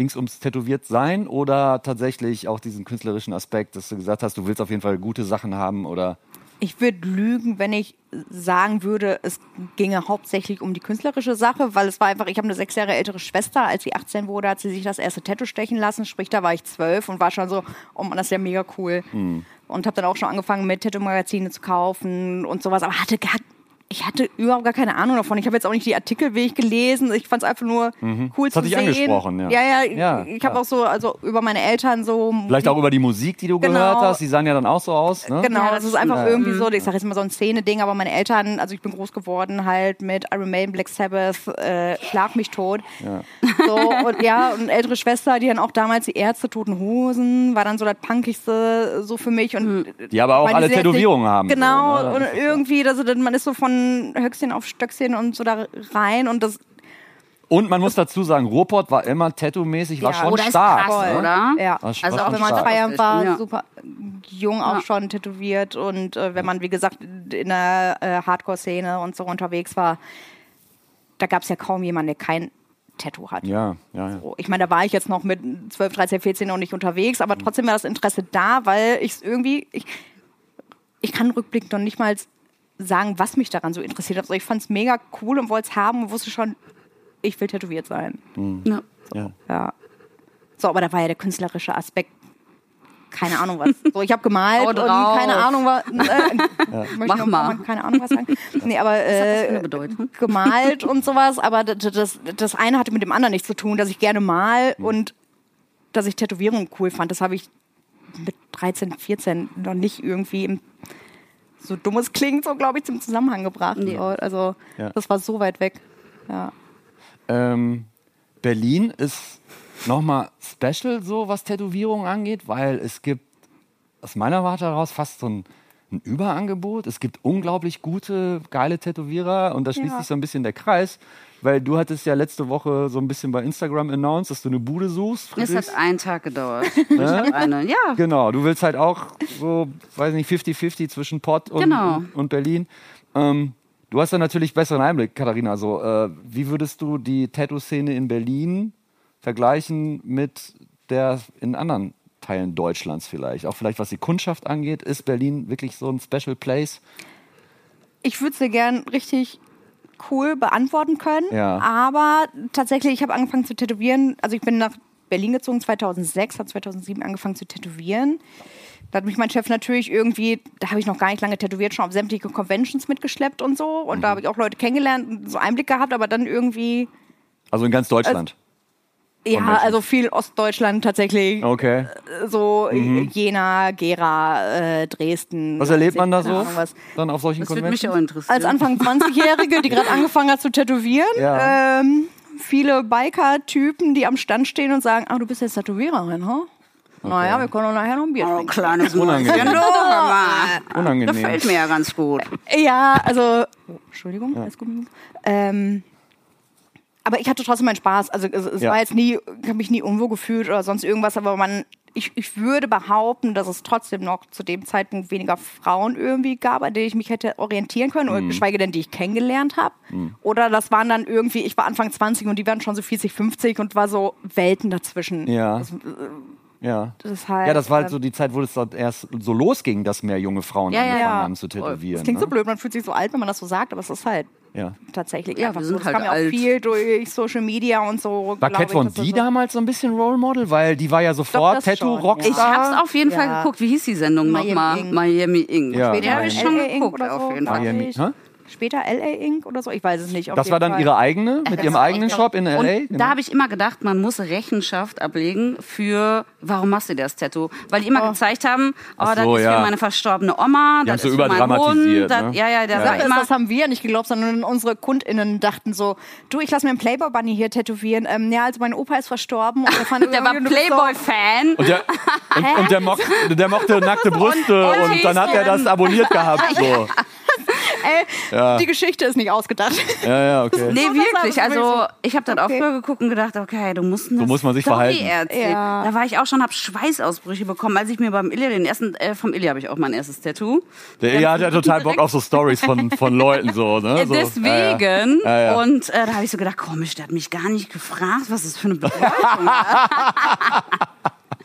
Ging es ums tätowiert sein oder tatsächlich auch diesen künstlerischen Aspekt, dass du gesagt hast, du willst auf jeden Fall gute Sachen haben oder Ich würde lügen, wenn ich sagen würde, es ginge hauptsächlich um die künstlerische Sache, weil es war einfach, ich habe eine sechs Jahre ältere Schwester, als sie 18 wurde, hat sie sich das erste Tattoo stechen lassen, sprich, da war ich zwölf und war schon so, oh man, das ist ja mega cool. Und habe dann auch schon angefangen, mit Tattoo-Magazine zu kaufen und sowas, aber hatte gar, ich hatte überhaupt gar keine Ahnung davon. Ich habe jetzt auch nicht die Artikelweg gelesen. Ich fand es einfach nur cool Das zu hat dich sehen. angesprochen, ja. Ja, ja. Ja, ich habe auch so, also über meine Eltern so. vielleicht auch über die Musik, die du Genau. gehört hast. Die sahen ja dann auch so aus. Ne? Genau, Ja, das das ist einfach stimmt. irgendwie so, ich sage jetzt mal so ein Szene-Ding, aber meine Eltern, also ich bin groß geworden halt mit Iron Maiden, Black Sabbath, äh, Schlag mich tot. So, und ja, und ältere Schwester, die dann auch damals die Ärzte, Toten Hosen, war dann so das Punkigste so für mich. Und Die aber auch alle Tätowierungen haben. Genau, so, ne? und ja- irgendwie, also, man ist so von Höchstchen auf Stöckchen und so da rein und das Und man muss dazu sagen, Ruhrpott war immer tattoo-mäßig, war Ja, schon oder ist stark. krass, ne? oder? Ja. War Also war auch wenn man feiern war, Ja. super jung auch Ja. schon tätowiert und äh, wenn man, wie gesagt, in der äh, Hardcore-Szene und so unterwegs war, da gab es ja kaum jemanden, der kein Tattoo hat. Ja, ja, ja. So, Ich meine, da war ich jetzt noch mit 12, 13, 14 noch nicht unterwegs, aber trotzdem war das Interesse da, weil ich es irgendwie, ich, ich kann rückblickend noch nicht mal sagen, was mich daran so interessiert hat. Also ich fand es mega cool und wollte es haben und wusste schon, ich will tätowiert sein. Ja. ja. Ja. So, aber da war ja der künstlerische Aspekt keine Ahnung was. So, ich habe gemalt und drauf. keine Ahnung was. Äh, Mach mal. Keine Ahnung was sagen. Nee, aber äh, gemalt und sowas, aber das, das, das eine hatte mit dem anderen nichts zu tun, dass ich gerne mal und dass ich Tätowierungen cool fand. Das habe ich mit 13, 14 noch nicht irgendwie im, so dumm es klingt, so glaube ich, zum Zusammenhang gebracht. Nee. So, Also Ja. das war so weit weg. Ja. Ähm, Berlin ist nochmal special, so was Tätowierungen angeht, weil es gibt aus meiner Warte heraus fast so ein, ein Überangebot. Es gibt unglaublich gute, geile Tätowierer und da schließt Ja. sich so ein bisschen der Kreis, weil du hattest ja letzte Woche so ein bisschen bei Instagram announced, dass du eine Bude suchst. Es Friedrichs. hat einen Tag gedauert. Hab eine, ja. Genau, du willst halt auch so, weiß nicht, 50-50 zwischen Pott und, Genau. und Berlin. Ähm, du hast da natürlich besseren Einblick, Katharina. So, äh, wie würdest du die Tattoo-Szene in Berlin vergleichen mit der in anderen Teilen Deutschlands vielleicht? Auch vielleicht was die Kundschaft angeht. Ist Berlin wirklich so ein Special Place? Ich würde es dir gern richtig cool beantworten können. Ja. Aber tatsächlich, ich habe angefangen zu tätowieren. Also ich bin nach Berlin gezogen 2006, habe 2007 angefangen zu tätowieren. Da hat mich mein Chef natürlich irgendwie, da habe ich noch gar nicht lange tätowiert, schon auf sämtliche Conventions mitgeschleppt und so. Und da Mhm. habe ich auch Leute kennengelernt und so Einblick gehabt, aber dann irgendwie, Also in ganz Deutschland. Ja, also viel Ostdeutschland tatsächlich. okay. So Jena, Gera, äh, Dresden. Mhm. Was erlebt man da so dann auf solchen Das würde mich auch interessieren. als Anfang 20-Jährige, die gerade angefangen hat zu tätowieren. Ja. Ähm, viele Biker-Typen, die am Stand stehen und sagen, ah, du bist jetzt Tätowiererin, ha? Naja, wir können doch nachher noch ein Bier Oh, trinken. kleines Unangenehm. Hör mal. Das Unangenehm. fällt mir ja ganz gut. Ja, also, oh, Entschuldigung, alles gut. Ähm, aber ich hatte trotzdem meinen Spaß. Also es, es Ja. war jetzt nie, ich habe mich nie unwohl gefühlt oder sonst irgendwas, aber man, ich, ich würde behaupten, dass es trotzdem noch zu dem Zeitpunkt weniger Frauen irgendwie gab, an denen ich mich hätte orientieren können, Mhm. oder geschweige denn, die ich kennengelernt habe. Oder das waren dann irgendwie, ich war Anfang 20 und die waren schon so 40, 50 und war so Welten dazwischen. Ja. Das, Ja. das ist halt, Ja, das war halt äh, so die Zeit, wo es dann erst so losging, dass mehr junge Frauen Ja, ja, angefangen ja. haben zu tätowieren. Das klingt ne? so blöd, man fühlt sich so alt, wenn man das so sagt, aber es ist halt Ja. tatsächlich Ja, einfach wir so. sind Das halt kam ja auch alt. viel durch Social Media und so. War Cat Von D so- damals so ein bisschen Role Model? Weil die war ja sofort Tattoo-Rockstar. Ich hab's auf jeden Fall Ja. geguckt. Wie hieß die Sendung nochmal? Miami Ink. Ja, Die habe ich schon geguckt, so. auf jeden Fall. Miami? Später LA Ink oder so, ich weiß es nicht. auf Das war dann Fall. ihre eigene, mit ihrem eigenen Shop in Und L.A.? Genau. da habe ich immer gedacht, man muss Rechenschaft ablegen für, warum machst du das Tattoo? Weil die immer gezeigt haben, oh, Ach das so, ist ja. für meine verstorbene Oma, Die das haben's so ist für meinen überdramatisiert, Hund. Das, ne? Ja, ja, der Ja. sagt Das, immer, das haben wir nicht geglaubt, sondern unsere KundInnen dachten so, du, ich lasse mir einen Playboy Bunny hier tätowieren. Ähm, ja, also mein Opa ist verstorben. Und der, fand der war so- Playboy-Fan. Und der, und, und der, mochte, der mochte nackte Brüste und und, dann hat er das abonniert gehabt. So. Ey, Ja. die Geschichte ist nicht ausgedacht. Ja, ja, okay. Nee, wirklich. Also so- ich habe dann Okay. auch früher geguckt und gedacht, okay, du musst eine So muss man sich Story verhalten. erzählen. Ja. Da war ich auch schon, habe Schweißausbrüche bekommen, als ich mir beim Ilya den ersten, äh, vom Ilya habe ich auch mein erstes Tattoo. Der Ilja hat ja total Bock auf so Stories von, von Leuten. So, ne? So, Deswegen. Ja, ja. Ja, ja. Und äh, da habe ich so gedacht, komisch, der hat mich gar nicht gefragt, was das für eine Bedeutung hat.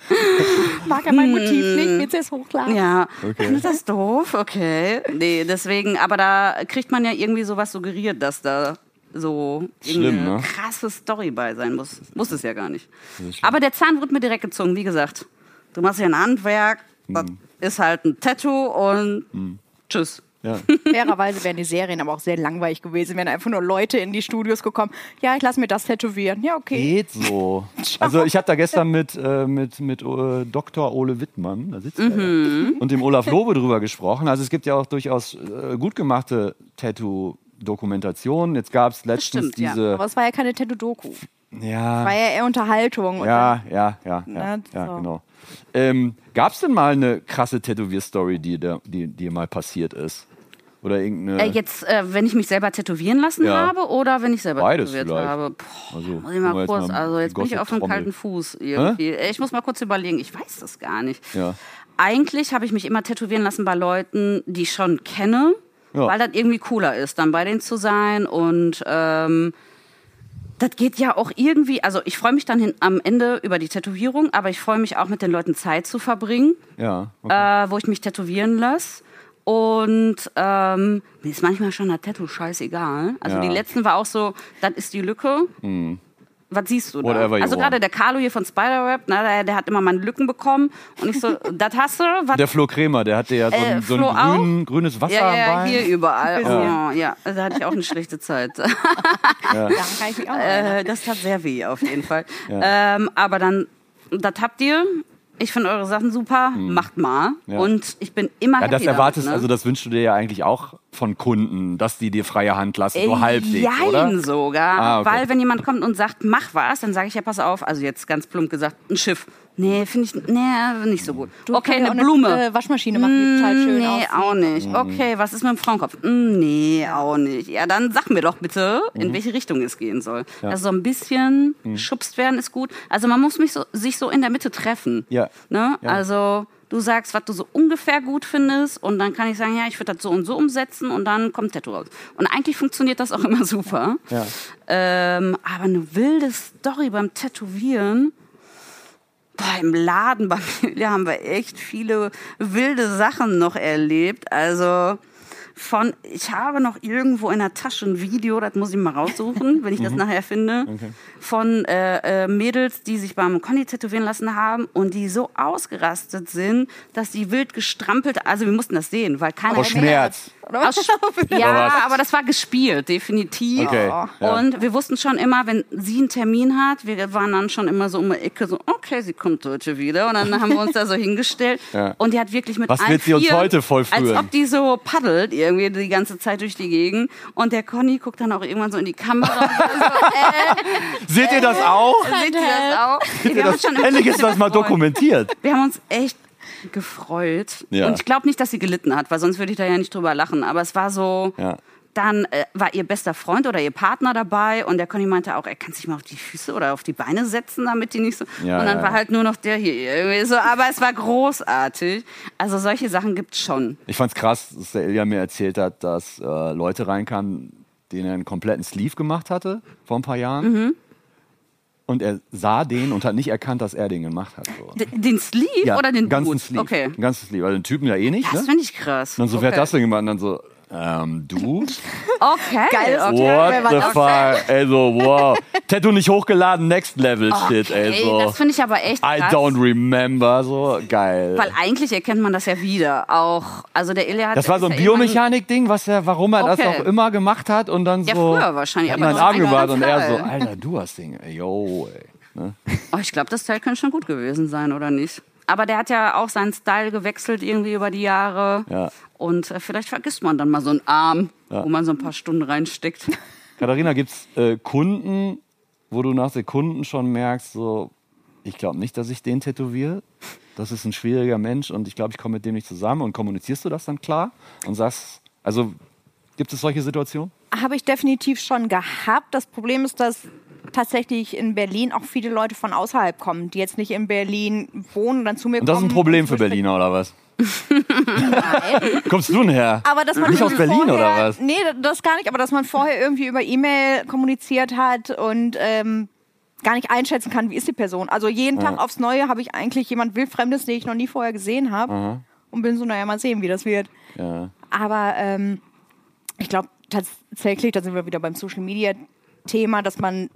Mag er mein Motiv nicht, willst du es hochladen? Ja, Okay. ist das doof? Okay. Nee, deswegen, aber da kriegt man ja irgendwie sowas suggeriert, dass da so Schlimm, irgendeine ne? krasse Story bei sein muss. Muss es ja gar nicht. Aber der Zahn wird mir direkt gezogen, wie gesagt. Du machst ja ein Handwerk, das Hm. ist halt ein Tattoo und tschüss. Ja. Fairerweise wären die Serien aber auch sehr langweilig gewesen, wären einfach nur Leute in die Studios gekommen. Ja, ich lasse mir das tätowieren. Ja, okay. Geht so. Also ich habe da gestern mit, äh, mit, mit äh, Dr. Ole Wittmann, da sitzt er, ja, und dem Olaf Lobe drüber gesprochen. Also es gibt ja auch durchaus äh, gut gemachte Tattoo-Dokumentationen. Jetzt gab es letztens stimmt, ja. diese... Aber es war ja keine Tattoo-Doku. Ja, War ja eher Unterhaltung. Ja, ja, ja, ja, Na, ja so. genau. Ähm, gab es denn mal eine krasse Tätowier-Story, die, die dir mal passiert ist? Oder irgendeine... Äh, jetzt, äh, wenn ich mich selber tätowieren lassen Ja. habe oder wenn ich selber Beides tätowiert vielleicht. habe. Puh, Also, muss ich mal kurz, also jetzt bin ich auf einem kalten Fuß irgendwie. Äh, Ich muss mal kurz überlegen, ich weiß das gar nicht. Ja. Eigentlich habe ich mich immer tätowieren lassen bei Leuten, die ich schon kenne, Ja. weil das irgendwie cooler ist, dann bei denen zu sein und ähm, das geht ja auch irgendwie, also ich freue mich dann hin, am Ende über die Tätowierung, aber ich freue mich auch mit den Leuten Zeit zu verbringen ja, okay. äh, wo ich mich tätowieren lasse. Und ähm, mir ist manchmal schon das Tattoo scheißegal. Also Ja. die letzten war auch so, das ist die Lücke. was siehst du da? Whatever you also gerade der Carlo hier von Spiderweb, ne, der, der hat immer meine Lücken bekommen und ich so, das hast du? Was? Der Flo Kremer, der hatte ja so ein, Äh, so ein grün, grünes Wasser ja, am ja, Bein. hier überall. Ja. Oh, ja, da hatte ich auch eine schlechte Zeit. Da kann ich mich auch erinnern. Äh, das tat sehr weh, auf jeden Fall. Ähm, aber dann, das habt ihr. Ich finde eure Sachen super. Macht mal. Hm. Ja. Und ich bin immer Ja, das happy erwartest, damit, ne? also das wünschst du dir ja eigentlich auch von Kunden, dass die dir freie Hand lassen, so halbwegs, Jein oder? sogar. Ah, okay. Weil wenn jemand kommt und sagt, mach was, dann sage ich ja, pass auf, also jetzt ganz plump gesagt, ein Schiff. Nee, finde ich nee, nicht so gut. okay, kannst ja eine auch Blume. Äh, Waschmaschine machen, die total schön nee, aussieht. auch nicht. Mhm. Okay, was ist mit dem Frauenkopf? Mm, Nee, auch nicht. Ja, dann sag mir doch bitte, Mhm. in welche Richtung es gehen soll. Also so ein bisschen geschubst werden ist gut. Also man muss mich so, sich so in der Mitte treffen. Ja. Ne? Ja. Also du sagst, was du so ungefähr gut findest und dann kann ich sagen, ja, ich würde das so und so umsetzen und dann kommt Tattoo raus. Und eigentlich funktioniert das auch immer super. Ja. Ähm, aber eine wilde Story beim Tätowieren. Boah, im Laden bei mir haben wir echt viele wilde Sachen noch erlebt. Also von, ich habe noch irgendwo in der Tasche ein Video, das muss ich mal raussuchen, wenn ich das nachher finde, von äh, äh, Mädels, die sich beim Conny tätowieren lassen haben und die so ausgerastet sind, dass die wild gestrampelt, also wir mussten das sehen, weil keiner Vor Schmerz. Oder Oder ja, was? aber das war gespielt, definitiv. Okay, ja. Und wir wussten schon immer, wenn sie einen Termin hat, wir waren dann schon immer so um die Ecke, so, okay, sie kommt heute wieder. Und dann haben wir uns da so hingestellt. Ja. Und die hat wirklich mit Was allen wird sie uns heute vollführen? Als ob die so paddelt irgendwie die ganze Zeit durch die Gegend. Und der Conny guckt dann auch irgendwann so in die Kamera. so, äh, Seht ihr das auch? seht ihr das auch? Seht Wir das? Endlich ist das mal dokumentiert. Wir haben uns echt gefreut. Ja. Und ich glaube nicht, dass sie gelitten hat, weil sonst würde ich da ja nicht drüber lachen. Aber es war so, Ja. dann äh, war ihr bester Freund oder ihr Partner dabei und der Conny meinte auch, er kann sich mal auf die Füße oder auf die Beine setzen, damit die nicht so. Ja, und dann war halt nur noch der hier irgendwie so. Aber es war großartig. Also solche Sachen gibt's schon. Ich fand's krass, dass der Ilja mir erzählt hat, dass äh, Leute reinkamen, denen er einen kompletten Sleeve gemacht hatte vor ein paar Jahren. Mhm. Und er sah den und hat nicht erkannt, dass er den gemacht hat. So. Den Sleeve oder den ganzen Boot? Sleeve. Okay. Ganzen Sleeve. Also den Typen ja eh nicht. Das Ne? finde ich krass. Und dann so, wer hat okay. das denn gemacht? Und dann so, ähm, du? Okay. Geil. okay. What the das fuck? Ey, so, wow. Tattoo nicht hochgeladen, next level shit, ey, Ey, so. das finde ich aber echt I krass. don't remember, so geil. Weil eigentlich erkennt man das ja wieder. Auch, also der Ilya hat Das war so ein ja Biomechanik-Ding, was er, warum er das Okay. auch immer gemacht hat und dann Ja, so. früher wahrscheinlich, Hat aber mir einen das Arm gewartet und er so. Alter, du hast Ding, ey, yo, ey. Ne? Oh, ich glaube, das Teil könnte schon gut gewesen sein, oder nicht? Aber der hat ja auch seinen Style gewechselt irgendwie über die Jahre. Ja. Und äh, vielleicht vergisst man dann mal so einen Arm, wo man so ein paar Stunden reinsteckt. Katharina, gibt's äh, Kunden, wo du nach Sekunden schon merkst, so, ich glaube nicht, dass ich den tätowiere. Das ist ein schwieriger Mensch und ich glaube, ich komme mit dem nicht zusammen. Und kommunizierst du das dann klar und sagst, also gibt es solche Situationen? Habe ich definitiv schon gehabt. Das Problem ist, dass tatsächlich in Berlin auch viele Leute von außerhalb kommen, die jetzt nicht in Berlin wohnen und dann zu mir Und das ist kommen. ein Problem für Berliner oder was? Nein. Kommst du denn her? Aber dass man Nicht aus Berlin vorher, oder was? Nee, das gar nicht, aber dass man vorher irgendwie über E-Mail kommuniziert hat und ähm, gar nicht einschätzen kann, wie ist die Person. Also jeden Tag aufs Neue habe ich eigentlich jemand Wildfremdes, den ich noch nie vorher gesehen habe und bin so, naja, mal sehen, wie das wird. Ja. Aber ähm, ich glaube tatsächlich, da sind wir wieder beim Social Media Thema, dass man,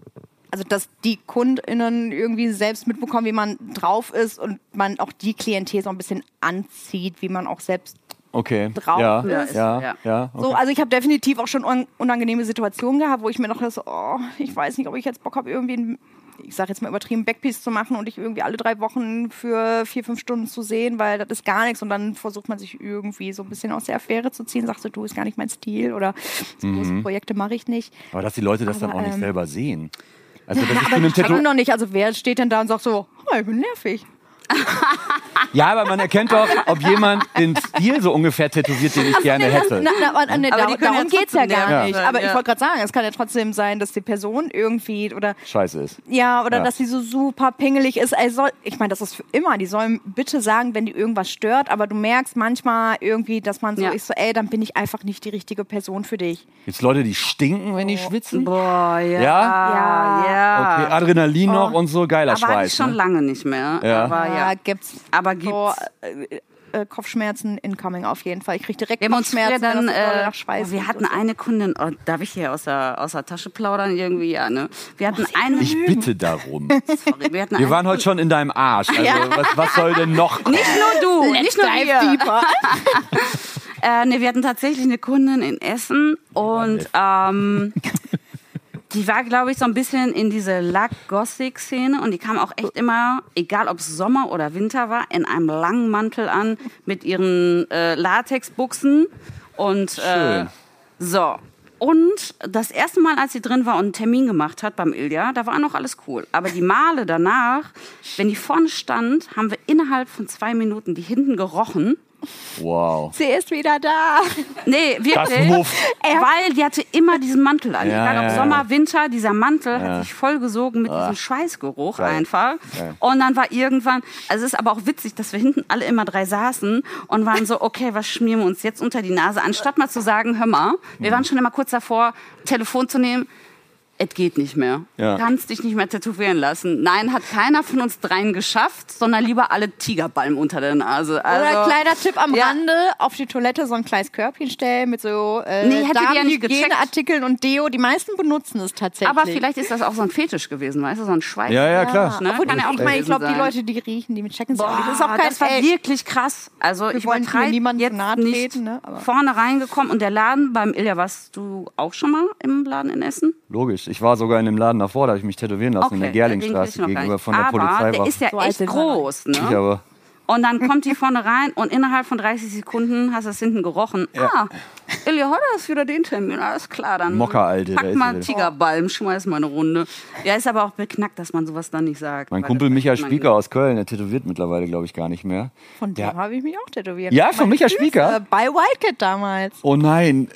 also dass die KundInnen irgendwie selbst mitbekommen, wie man drauf ist und man auch die Klientel so ein bisschen anzieht, wie man auch selbst Okay. Drauf ja, ist. ja, Ja. ja. okay. so, also ich habe definitiv auch schon un unangenehme Situationen gehabt, wo ich mir noch so, oh, ich weiß nicht, ob ich jetzt Bock habe, irgendwie ein, ich sage jetzt mal übertrieben, Backpiece zu machen und ich irgendwie alle drei Wochen für vier, fünf Stunden zu sehen, weil das ist gar nichts und dann versucht man sich irgendwie so ein bisschen aus der Affäre zu ziehen, sagst du, du ist gar nicht mein Stil oder so Mhm. große Projekte mache ich nicht. Aber dass die Leute das dann Aber, auch nicht ähm, selber sehen. Also, ich zu aber checken Tattoo noch nicht, also wer steht denn da und sagt so, oh, ich bin nervig. Ja, aber man erkennt doch, ob jemand den Stil so ungefähr tätowiert, den ich gerne hätte. Na, na, aber, nee, Aber da, die können darum ja geht's ja gar nervig nicht. Aber ja. ich wollte gerade sagen, es kann ja trotzdem sein, dass die Person irgendwie oder Scheiße ist. Ja, oder Ja. dass sie so super pingelig ist. Soll, ich meine, das ist für immer. Die sollen bitte sagen, wenn die irgendwas stört, aber du merkst manchmal irgendwie, dass man so Ja. ist, so, ey, dann bin ich einfach nicht die richtige Person für dich. Gibt's Leute, die stinken, wenn die schwitzen? Boah, ja. Ja? Ja. Ja. Okay, Adrenalin noch und so geiler Aber Schweiß. schon Ne? lange nicht mehr. Ja. Aber ja. Gibt's. Aber gibt's. So, äh, äh, Kopfschmerzen incoming auf jeden Fall. Ich kriege direkt Wir Kopfschmerzen, dann, äh, nach Schweiß wir hatten eine Kundin, oh, darf ich hier aus der, aus der Tasche plaudern irgendwie, ja, ne? Wir hatten eine, Ich bitte darum. sorry, wir Wir waren heute schon in deinem Arsch. Also, was, was soll denn noch kommen? nicht nur du, nicht nur wir. deeper. Äh, nee, wir hatten tatsächlich eine Kundin in Essen und ähm, die war, glaube ich, so ein bisschen in diese Lack-Gothic-Szene und die kam auch echt immer, egal ob es Sommer oder Winter war, in einem langen Mantel an mit ihren äh, Latexbuchsen und äh, so. Und das erste Mal, als sie drin war und einen Termin gemacht hat beim Ilja, da war noch alles cool. Aber die Male danach, wenn die vorne stand, haben wir innerhalb von zwei Minuten die hinten gerochen. Wow. Sie ist wieder da. Nee, wirklich. Weil die hatte immer diesen Mantel an. Ja, Egal ob ja, ja. Sommer, Winter, dieser Mantel Ja. hat sich vollgesogen mit diesem Schweißgeruch Geil. einfach. Geil. Und dann war irgendwann, also es ist aber auch witzig, dass wir hinten alle immer drei saßen und waren so, okay, was schmieren wir uns jetzt unter die Nase? Anstatt mal zu sagen, hör mal, wir waren schon immer kurz davor, Telefon zu nehmen. Es geht nicht mehr. Ja. Du kannst dich nicht mehr tätowieren lassen. Nein, hat keiner von uns dreien geschafft, sondern lieber alle Tigerbalm unter der Nase. Also, Oder kleiner Tipp am ja. Rande, auf die Toilette so ein kleines Körbchen stellen mit so äh, Nee, hätte die ja nicht und Deo. Die meisten benutzen es tatsächlich. Aber vielleicht ist das auch so ein Fetisch gewesen, weißt du, so ein Schweiß. Ja, ja, klar. Ne? Obwohl, Kann ja auch ich meine, ich glaube, die Leute, die riechen, die checken es auch Boah, nicht. Das ist auch kein das war wirklich krass. Also ich wollen übertreibe hier niemandem jetzt nahe nicht treten, ne? Aber- vorne reingekommen und der Laden beim Ilja, warst du auch schon mal im Laden in Essen? Logisch. Ich war sogar in dem Laden davor, da habe ich mich tätowieren lassen, in der ich Gerlingstraße gegenüber von der Aber Polizei. der ist ja So echt groß, ich ne? aber. Und dann kommt die vorne rein und innerhalb von 30 Sekunden hast du es hinten gerochen. Ah, Ilja, heute ist wieder den Termin. Alles klar, dann Mocker, Alte, da pack mal er. Tigerbalm, schmeiß mal eine Runde. Ja, ist aber auch beknackt, dass man sowas dann nicht sagt. Mein Kumpel Michael Spieker aus Köln, der tätowiert mittlerweile, glaube ich, gar nicht mehr. Von dem Der- habe ich mich auch tätowiert. Ja, von Michael Spieker? Äh, bei Wildcat damals. Oh nein.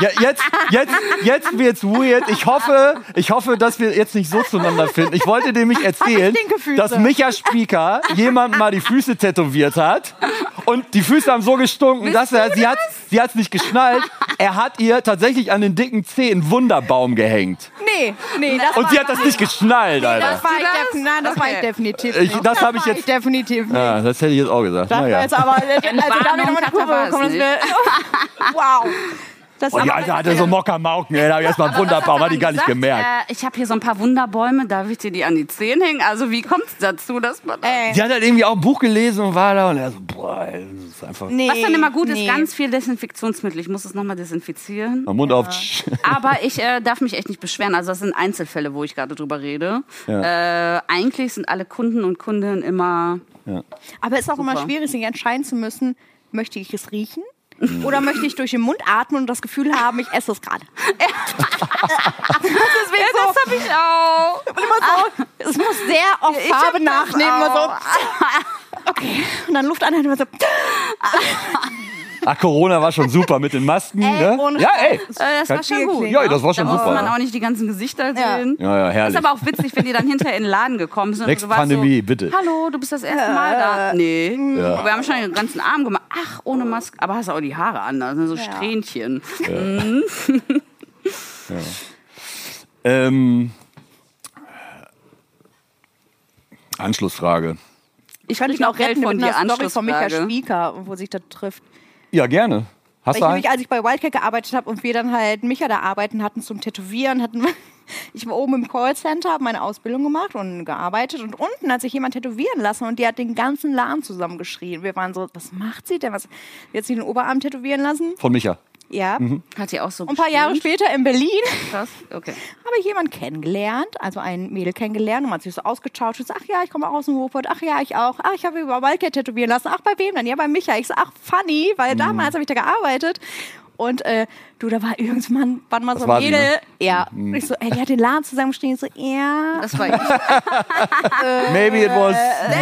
Ja, jetzt, jetzt, jetzt wird's weird. Ich hoffe, ich hoffe, dass wir jetzt nicht so zueinander finden. Ich wollte nämlich erzählen, dass Micha Spieker jemand mal die Füße tätowiert hat. Und die Füße haben so gestunken, dass er, sie hat, sie hat's nicht geschnallt. Er hat ihr tatsächlich an den dicken Zeh einen Wunderbaum gehängt. Nee, nee, das Und war, sie hat das nicht geschnallt, Alter. das war ich das? definitiv. Nein, das war ich definitiv Ich- nicht. das habe ich war jetzt- definitiv nicht. Ja, das hätte ich jetzt auch gesagt. Das war Naja. jetzt aber, also da bin ich Warnung, nochmal eine Kurve Katha war es gekommen. Das wär, wow. Das Und Oh, die Alte hatte so Mockermauken, ey. Da habe ich erstmal einen Wunderbaum, hat die gar nicht gesagt, gemerkt. Äh, ich habe hier so ein paar Wunderbäume, darf ich dir die an die Zehen hängen? Also wie kommt es dazu, dass man... Ey, Die hat halt irgendwie auch ein Buch gelesen und war da und er so, boah, ey, das ist einfach. nee, Was dann immer gut nee. ist, ganz viel Desinfektionsmittel. Ich muss es nochmal desinfizieren. Am Mund auf. Aber ich äh, darf mich echt nicht beschweren. Also das sind Einzelfälle, wo ich gerade drüber rede. Äh, eigentlich sind alle Kunden und Kundinnen immer... Aber es ist auch immer Super. schwierig, sich entscheiden zu müssen, möchte ich es riechen? Oder möchte ich durch den Mund atmen und das Gefühl haben, ich esse es gerade? Deswegen so, Das habe ich auch. und immer so, es muss sehr oft Ich Farbe nachnehmen. Immer so, okay. Und dann Luft anhalten. Immer so, Ach, Corona war schon super mit den Masken, Ey, ne? ohne Ja, ey. Äh, das war schon gut. Ja, das war schon da musste super. man auch nicht die ganzen Gesichter Ja. sehen. Ja, ja, herrlich. Das ist aber auch witzig, wenn die dann hinterher in den Laden gekommen sind. und Next Pandemie, so, bitte. Hallo, du bist das erste Mal da. Nee. Ja. Wir haben schon den ganzen Arm gemacht. Ach, ohne Maske. Aber hast auch die Haare anders, ne? so Strähnchen. Ähm, Anschlussfrage. Ich könnte krieg ich noch auch Geld retten von dir. einer Story von Michael Anschlussfrage. Spieker, wo sich das trifft. Ja, gerne. Hast Weil ich nämlich, als ich bei Wildcat gearbeitet habe und wir dann halt Micha da arbeiten hatten zum Tätowieren, hatten ich war oben im Callcenter, habe meine Ausbildung gemacht und gearbeitet und unten hat sich jemand tätowieren lassen und die hat den ganzen Laden zusammengeschrien. Wir waren so, was macht sie denn? Was, jetzt sie den Oberarm tätowieren lassen? Von Micha. Ja. Hat die auch so Und ein paar Jahre später in Berlin Krass. Okay. habe ich jemanden kennengelernt, also ein Mädel kennengelernt und man hat sich so ausgetauscht und so, ach ja, ich komme auch aus dem Ruhrpott, ach ja, ich auch, ach, ich habe über Wildcat tätowieren lassen, ach, bei wem dann? Ja, bei Micha. Ich so, ach, funny, weil damals habe ich da gearbeitet und äh, du, da war irgendwann, wann mal so war Mädel, ne? ja, und ich so, ey, die hat den Laden zusammenstehen, ich so, ja, Das war ich. Maybe it was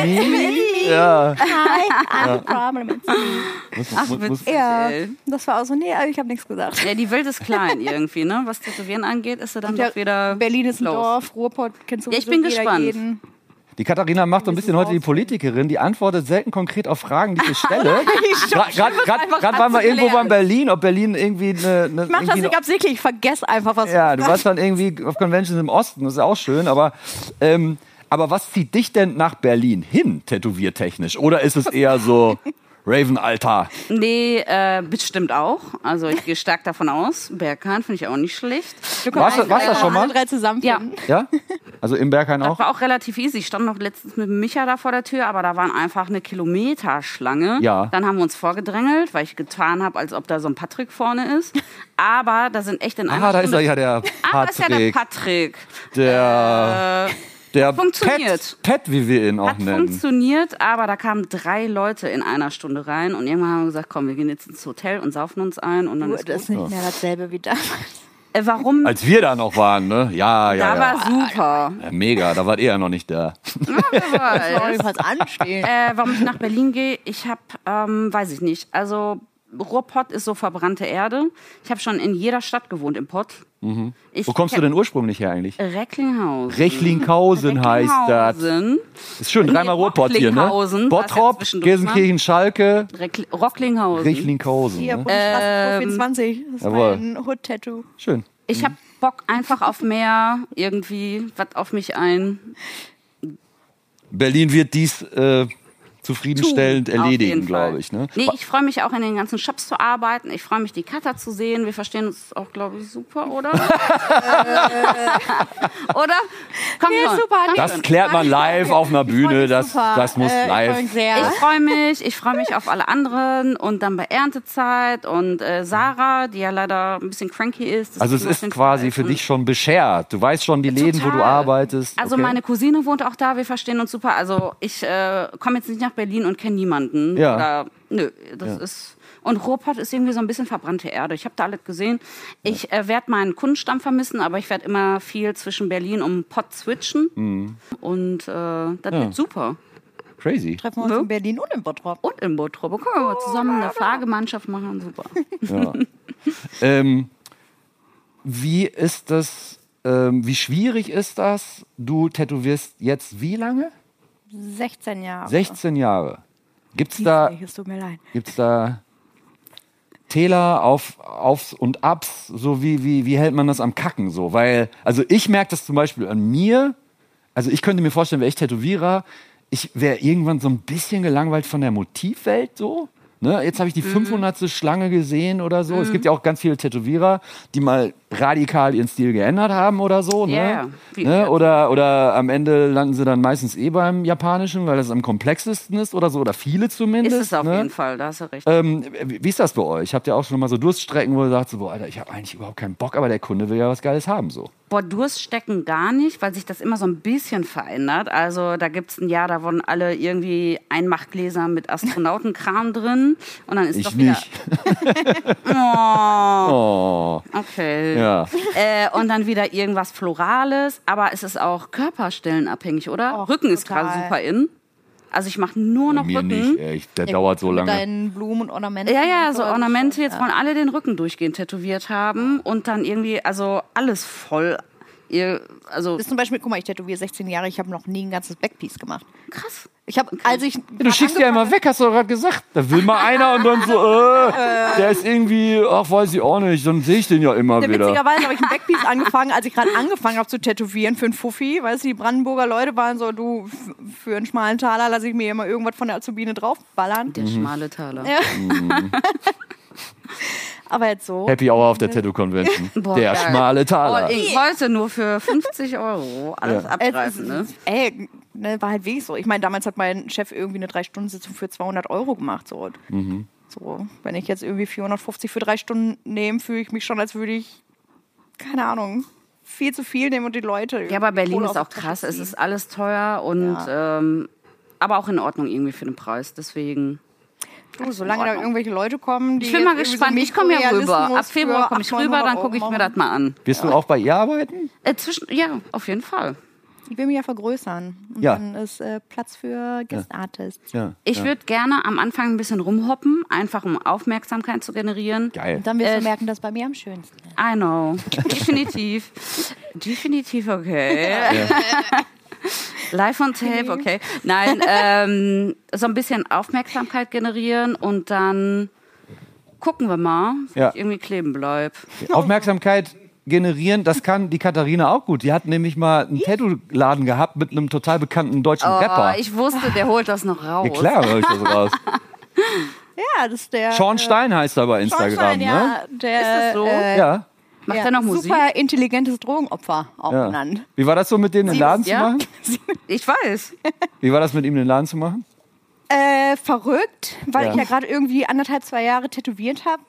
me. Ja. hi, I'm the problem, it's me. Ach, witzig, Ja, das war auch so, nee, ich habe nichts gesagt. Ja, die Welt ist klein irgendwie, ne? Was Tätowieren angeht, ist sie dann doch wieder. Berlin ist ein los. Dorf, Ruhrpott kennst du Ja, ich bin gespannt. jeden. Die Katharina macht so ein bisschen heute die Politikerin, die antwortet selten konkret auf Fragen, die ich stelle. Gerade waren wir irgendwo beim Berlin, ob Berlin irgendwie eine. eine Ich mach das nicht absichtlich, ich vergesse einfach, was Ja, du warst dann irgendwie auf Conventions im Osten, das ist auch schön, aber, ähm, aber was zieht dich denn nach Berlin hin, tätowiertechnisch? Oder ist es eher so, Raven, Alter. Nee, äh, bestimmt auch. Also ich gehe stark davon aus. Berghain finde ich auch nicht schlecht. Warst du- warst du das schon mal? Drei. Ja. Ja? Also im Berghain Das auch? war auch relativ easy. Ich stand noch letztens mit Micha da vor der Tür, aber da waren einfach eine Kilometerschlange. Ja. Dann haben wir uns vorgedrängelt, weil ich getan habe, als ob da so ein Patrick vorne ist. Aber da sind echt in einer Ah, da ist er ja, der Ah, das ist ja der Patrick. Patrick. Der, Äh, der funktioniert. Pet, Pet, wie wir ihn auch hat nennen. funktioniert, aber da kamen drei Leute in einer Stunde rein und irgendwann haben wir gesagt, komm, wir gehen jetzt ins Hotel und saufen uns ein und dann Du, ist das gut. nicht mehr dasselbe wie damals. Äh, warum? Als wir da noch waren, ne? Ja, ja, da ja. war super. ja. Mega, da wart ihr ja noch nicht da. Weiß. was anstehen. Äh, warum ich nach Berlin gehe, ich habe, ähm, weiß ich nicht. Also Ruhrpott ist so verbrannte Erde. Ich habe schon in jeder Stadt gewohnt im Pott. Ich Mhm. Wo kommst du denn ursprünglich her eigentlich? Recklinghausen. Recklinghausen heißt das. Recklinghausen. Ist schön, dreimal Nee, Ruhrpott hier, ne? Bottrop, Gelsenkirchen, Schalke, Reckli Rocklinghausen. Recklinghausen. Hier, Ne? Bundesstraße 24. Das ist Jawohl. mein Hood-Tattoo. Schön. Ich habe Bock einfach auf mehr, irgendwie, was auf mich ein. Berlin wird dies äh, zufriedenstellend Auf erledigen, glaube ich. Ne? Nee, ich freue mich auch in den ganzen Shops zu arbeiten. Ich freue mich, die Cutter zu sehen. Wir verstehen uns auch, glaube ich, super, oder? oder? Komm schon. super, Das klärt man live auf einer Bühne. Das, das muss äh, Ich live. freue mich sehr. Ich freue mich, ich freue mich auf alle anderen und dann bei Erntezeit und äh, Sarah, die ja leider ein bisschen cranky ist. das Also es ist quasi für dich schon beschert. Du weißt schon die Läden, wo du Total. arbeitest. Also okay. meine Cousine wohnt auch da, wir verstehen uns super. Also ich äh, komme jetzt nicht nach Berlin und kenne niemanden. Ja. Oder, nö, das ist. Und Ruhrpott ist irgendwie so ein bisschen verbrannte Erde. Ich habe da alles gesehen. Ich äh, werde meinen Kundenstamm vermissen, aber ich werde immer viel zwischen Berlin und Pott switchen. Mhm. Und äh, das wird super. Crazy. Treffen wir uns in Berlin und in Bottrop. Und in Bottrop. Können wir mal zusammen eine Fahrgemeinschaft machen. Super. Ja. ähm, wie ist das, ähm, wie schwierig ist das? Du tätowierst jetzt wie lange? 16 Jahre. 16 Jahre. Gibt's da, Es gibt's da Täler auf Aufs und Abs? So wie, wie, wie hält man das am Kacken so? Weil, also ich merke das zum Beispiel an mir. Also ich könnte mir vorstellen, wäre ich Tätowierer, ich wäre irgendwann so ein bisschen gelangweilt von der Motivwelt so. Ne? Jetzt habe ich die 500. Schlange gesehen oder so. Es gibt ja auch ganz viele Tätowierer, die mal radikal ihren Stil geändert haben oder so. Ne? Wie- Ne? Oder, oder am Ende landen sie dann meistens eh beim Japanischen, weil das am komplexesten ist oder so. Oder viele Ist zumindest. es auf ne? jeden Fall, da hast du recht. Ähm, wie ist das bei euch? Habt ihr auch schon mal so Durststrecken, wo ihr sagt, so, boah, Alter, ich habe eigentlich überhaupt keinen Bock, aber der Kunde will ja was Geiles haben, so. Boah, Durststecken gar nicht, weil sich das immer so ein bisschen verändert. Also da gibt's ein Jahr, da wurden alle irgendwie Einmachgläser mit Astronautenkram drin und dann ist Ich doch wieder. nicht. Oh, Oh, okay. ja. Äh, und dann wieder irgendwas Florales, aber es ist auch körperstellenabhängig, oder? Och, Rücken ist gerade super in. Also ich mache nur noch Mir Rücken. nicht, ey. Der dauert so Mit lange. deinen Blumen und Ornamenten. Ja, ja, so Ornamente. Jetzt Ja. wollen alle den Rücken durchgehend tätowiert haben und dann irgendwie, also alles voll. Ihr, also Das ist zum Beispiel, guck mal, ich tätowiere 16 Jahre, ich habe noch nie ein ganzes Backpiece gemacht. krass. Ich habe, als ich. Ja, du schickst ja immer weg, hast du doch gerade gesagt. Da will mal einer und dann so, äh, der ist irgendwie, ach, weiß ich auch nicht, dann sehe ich den ja immer Ja, wieder. witzigerweise habe ich ein Backpiece angefangen, als ich gerade angefangen habe zu tätowieren für einen Fuffi. Weißt du, die Brandenburger Leute waren so, du, für einen schmalen Taler lasse ich mir immer irgendwas von der Azubine draufballern. Der schmale Taler. Ja. Aber jetzt so. Happy Hour auf der Tattoo Convention. Boah, der geil. schmale Taler. Oh, ich wollte nur für 50 Euro alles Ja. abgreifen, ne? Ey, ne, war halt wirklich so. Ich meine, damals hat mein Chef irgendwie eine Drei-Stunden-Sitzung für 200 Euro gemacht. So. Mhm. so, wenn ich jetzt irgendwie 450 für drei Stunden nehme, fühle ich mich schon, als würde ich, keine Ahnung, viel zu viel nehmen und die Leute. Ja, aber Berlin ist auch krass. Es ist alles teuer und ähm, aber auch in Ordnung irgendwie für den Preis. Deswegen. Du, solange da irgendwelche Leute kommen, die. Ich bin mal gespannt. so ich komme ja rüber. Ab Februar komme ich 800, rüber, dann 900 gucke ich mir das mal an. Wirst du auch bei ihr arbeiten? Äh, zwischen, ja, auf jeden Fall. Ich will mich ja vergrößern. Und Ja. dann ist äh, Platz für Guest Artists. Ja. Ich ja. würde gerne am Anfang ein bisschen rumhoppen, einfach um Aufmerksamkeit zu generieren. Geil. Und dann wirst Äh, du merken, dass bei mir am schönsten ist. I know. Definitiv. Definitiv okay. Live on tape, okay. Nein, ähm, so ein bisschen Aufmerksamkeit generieren und dann gucken wir mal, wie Ja. ich irgendwie kleben bleib. Aufmerksamkeit generieren, das kann die Katharina auch gut. Die hat nämlich mal einen Tattoo-Laden gehabt mit einem total bekannten deutschen Rapper. Oh, ich wusste, der holt das noch raus. ja klar, ich das raus. Ja, das ist der. Sean Stein heißt er bei äh, Instagram, ne? ja. Der, Ist das so? Äh, Ja. Macht ja, er noch Musik? Super intelligentes Drogenopfer auch ja. genannt. Wie war das so mit dem den Laden zu ja? machen? Ich weiß. Wie war das mit ihm den Laden zu machen? Äh, verrückt, weil Ja. ich ja gerade irgendwie anderthalb, zwei Jahre tätowiert habe.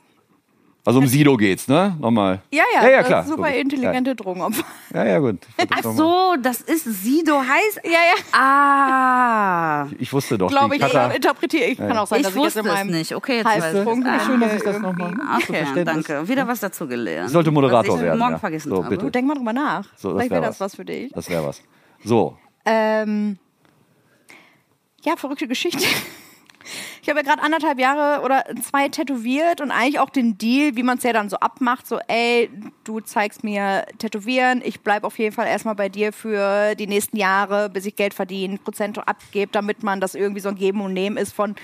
Also um Sido geht's, ne? Nochmal. Ja, ja, ja, ja das klar. super intelligente Drogenopfer. Ja, ja, gut. Ich Ach das so, das ist Sido heißt. Ja, ja, Ah. Ich wusste doch. glaube ich, Cutter- interpretiere ich. Kann auch sein, Ich dass ich jetzt wusste in es meinem nicht. Okay, jetzt weiß ich es. Schön, dass ich das nochmal. Okay, danke. Wieder was dazu gelernt. Ich sollte Moderator was ich werden, morgen ja. vergessen So, habe. bitte. Denk mal drüber nach. So, das Vielleicht wär wäre das was. was für dich. Das wäre was. So. Ähm, ja, verrückte Geschichte. Ich habe ja gerade anderthalb Jahre oder zwei tätowiert und eigentlich auch den Deal, wie man es ja dann so abmacht, so ey, du zeigst mir Tätowieren, ich bleib auf jeden Fall erstmal bei dir für die nächsten Jahre, bis ich Geld verdiene, Prozente abgebe, damit man das irgendwie so ein Geben und Nehmen ist von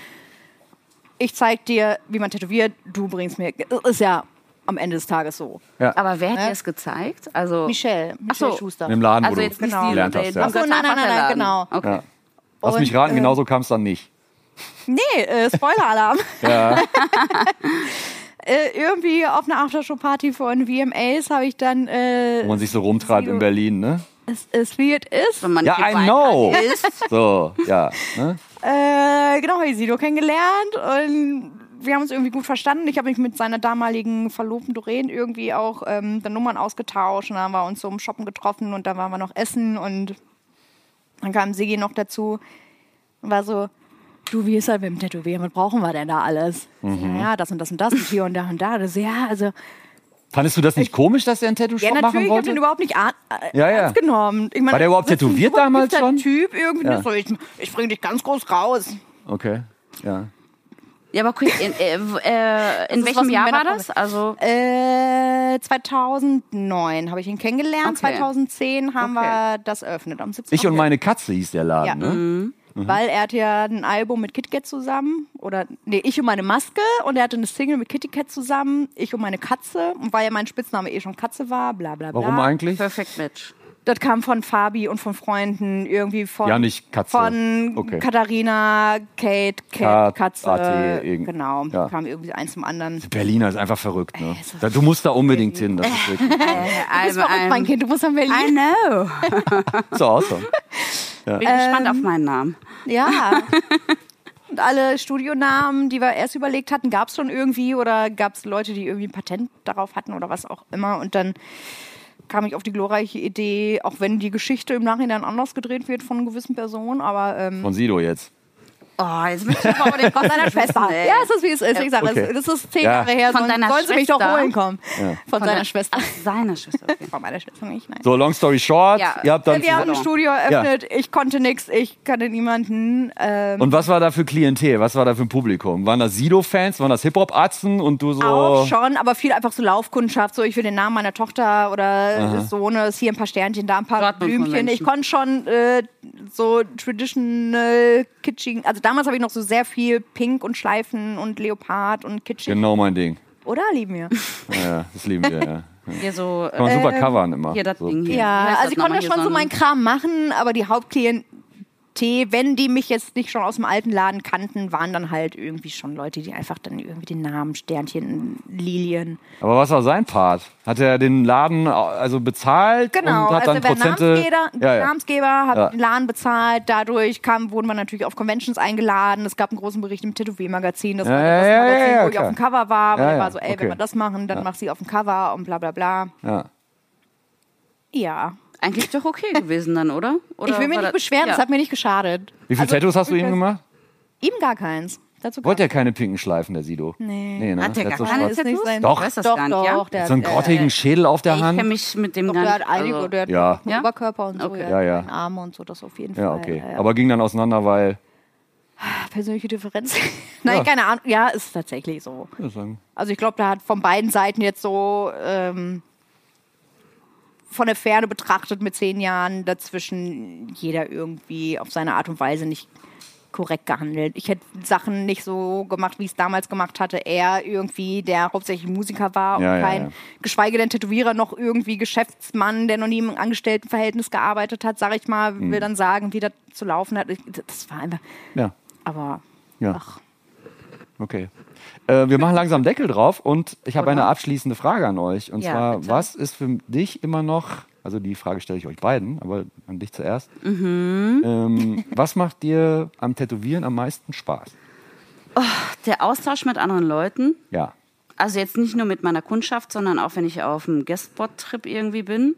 ich zeig dir, wie man tätowiert, du bringst mir, ist ja am Ende des Tages so. Aber wer hat Ne? dir es gezeigt? Also, Michelle, Ach so. Michelle Schuster. Im Laden, also wo jetzt du Genau. gelernt hast. Ja. das Ach so, nein, nein, nein, Laden. genau. Okay. Ja. Lass Und, mich raten, äh, genauso kam es dann nicht. Nee, äh, Spoiler-Alarm. Ja. äh, irgendwie auf einer Aftershow-Party von VMAs habe ich dann äh, Wo man sich so rumtreibt in Berlin, ne? es, es wie es ist. Wenn man Ja, nicht I know. Ist. So, ja. Ne? Äh, genau, habe ich Sido kennengelernt und wir haben uns irgendwie gut verstanden. Ich habe mich mit seiner damaligen Verlobten Doreen irgendwie auch ähm, dann Nummern ausgetauscht und dann haben wir uns so im Shoppen getroffen und dann waren wir noch essen und dann kam Sigi noch dazu und war so, du, wie ist das mit dem Tätowieren? Was brauchen wir denn da alles? Mhm. Ja, das und das und das und hier und da und da. Das, ja, also Fandest du das nicht komisch, dass er einen Tattoo-Shop Ja, machen natürlich, ich habe wollte? den überhaupt nicht an, Ja, ja. ernst genommen. Ich meine, War der überhaupt ein tätowiert damals schon? Typ irgendwie. Ja. So, ich, ich bringe dich ganz groß raus. Okay, ja. Ja, aber quick, in, äh, äh, in welchem Jahr war das? Also, Äh, 2009 habe ich ihn kennengelernt. Okay. 2010 haben Okay. wir das eröffnet. Am 17. Ich und meine Katze hieß der Laden, Ja. ne? Mhm. Weil er hat ja ein Album mit KitKat zusammen. Oder, nee, ich und meine Maske. Und er hatte eine Single mit KitKat zusammen. Ich und meine Katze. Und weil ja mein Spitzname eh schon Katze war, bla bla bla. Warum eigentlich? Perfect Match. Das kam von Fabi und von Freunden. Irgendwie von, Ja, nicht Katze. von Okay. Katharina, Kate, Kat, Kat, Katze. AT, genau, ja. kam irgendwie eins zum anderen. Berliner ist einfach verrückt, ne? ist Da, du musst da unbedingt hin, das ist wirklich Du bist verrückt, mein Kind, du musst nach Berlin. I know. so awesome. Bin gespannt auf meinen Namen. Ja. Und alle Studionamen, die wir erst überlegt hatten, gab es schon irgendwie oder gab es Leute, die irgendwie ein Patent darauf hatten oder was auch immer. Und dann kam ich auf die glorreiche Idee, auch wenn die Geschichte im Nachhinein anders gedreht wird von gewissen Personen, aber ähm, Von Sido jetzt. Oh, jetzt bin ich aber den von seiner Schwester. ey. Ja, es ist wie es ist. Ich sage, Okay. das ist zehn Ja. Jahre her. Von deiner sollen sie mich doch Schwester? holen kommen. Von, seiner Schwester. Ach, seiner Schwester. Okay. Von meiner Schwester nicht, nein. So, long story short, Ja. ihr habt dann wir haben ein Studio eröffnet, ich konnte nichts, ich kannte niemanden. Ähm, Und was war da für Klientel? Was war da für ein Publikum? Waren das Sido-Fans? Waren das Hip-Hop-Atzen? Und du so. Auch schon, aber viel einfach so Laufkundschaft. So, ich will den Namen meiner Tochter oder des Sohnes, hier ein paar Sternchen, da ein paar Blümchen. Ich konnte schon äh, so traditional kitschig. Also damals habe ich noch so sehr viel Pink und Schleifen und Leopard und kitschig. Genau mein Ding. Oder lieben wir? Ja, das lieben wir, ja. Hier so, Kann man super covern immer. hier das so. Ding hier. Ja, also ich konnte schon so meinen Kram machen, aber die Hauptklientel, wenn die mich jetzt nicht schon aus dem alten Laden kannten, waren dann halt irgendwie schon Leute, die einfach dann irgendwie den Namen, Sternchen, Lilien. Aber was war sein Part? Hat er den Laden also bezahlt Genau, und hat also dann der Prozente? Namensgeber, ja, ja. Namensgeber hat Ja. den Laden bezahlt, dadurch kam, wurden wir natürlich auf Conventions eingeladen. Es gab einen großen Bericht im Tätowier-Magazin, das war das Magazin, wo ich auf dem Cover war, ich ja, war so, ey, okay. wenn wir das machen, dann mach sie auf dem Cover und bla bla bla. ja. Ja. Eigentlich doch okay gewesen dann, oder? oder Ich will mich nicht das- beschweren, ja. das hat mir nicht geschadet. Wie viele Also, Tattoos hast du ihm gemacht? Ihm gar keins. Dazu Wollte er keine pinken Schleifen, der Sido? Nee. ne? Hat der gar so keine Tattoos? sein. Doch. Ich doch, gar nicht, doch, ja? Der, So einen hat, grottigen Schädel auf der Ich Hand? kenne mich mit dem Doch, gar der hat einige, also- der hat Ja. einen Ja? Oberkörper und so, Okay. Ja, ja. hat Arme und so, das auf jeden Ja, Fall. okay. Ja, ja. Aber ging dann auseinander, weil. persönliche Differenz. Nein, Ja. keine Ahnung. Ja, ist tatsächlich so. Ja. Also ich glaube, da hat von beiden Seiten jetzt so ähm, von der Ferne betrachtet mit zehn Jahren dazwischen jeder irgendwie auf seine Art und Weise nicht korrekt gehandelt. Ich hätte Sachen nicht so gemacht, wie ich es damals gemacht hatte. Er irgendwie, der hauptsächlich Musiker war Ja, und ja, kein, ja. geschweige denn Tätowierer, noch irgendwie Geschäftsmann, der noch nie im Angestelltenverhältnis gearbeitet hat, sag ich mal, Hm. will dann sagen, wie das zu laufen hat. Das war einfach, Ja. aber Ja. ach, Okay. Äh, wir machen langsam Deckel drauf und ich habe eine abschließende Frage an euch. Und Ja, zwar, bitte. was ist für dich immer noch, also die Frage stelle ich euch beiden, aber an dich zuerst. Mhm. Ähm, was macht dir am Tätowieren am meisten Spaß? Der Austausch mit anderen Leuten, Ja. also jetzt nicht nur mit meiner Kundschaft, sondern auch wenn ich auf einem Guestspot-Trip irgendwie bin.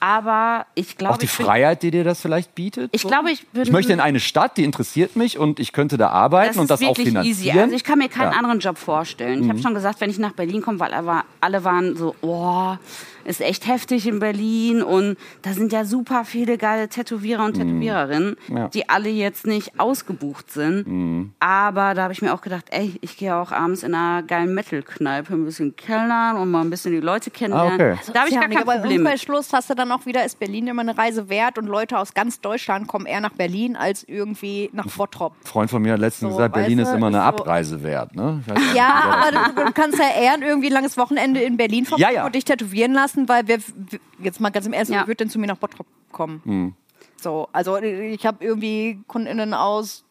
Aber ich glaube, Auch die Freiheit, die dir das vielleicht bietet? Ich glaube, ich bin. Ich möchte in eine Stadt, die interessiert mich und ich könnte da arbeiten das und ist das auch wirklich finanzieren. easy. Also ich kann mir keinen Ja. Mhm. anderen Job vorstellen. Ich habe schon gesagt, wenn ich nach Berlin komme, weil alle, waren so, oh, ist echt heftig in Berlin und da sind ja super viele geile Tätowierer und Tätowiererinnen, Mhm. Ja. die alle jetzt nicht ausgebucht sind. Mhm. Aber da habe ich mir auch gedacht, ey, ich gehe auch abends in einer geilen Metal-Kneipe ein bisschen kellern und mal ein bisschen die Leute kennenlernen. Ah, okay. Da habe ich gar kein aber Problem im mit. Umkehrschluss hast du dann auch wieder, ist Berlin immer eine Reise wert und Leute aus ganz Deutschland kommen eher nach Berlin als irgendwie nach Bottrop. Ein Freund von mir hat letztens So, gesagt, Berlin ist immer eine so- Abreise wert. Ne? Weiß nicht, Ja, aber du, du kannst ja eher irgendwie ein langes Wochenende in Berlin verbringen Ja, ja. und dich tätowieren lassen, weil wir, jetzt mal ganz im Ernst, Ja. wer wird denn zu mir nach Bottrop kommen? Hm. So, also ich habe irgendwie KundInnen aus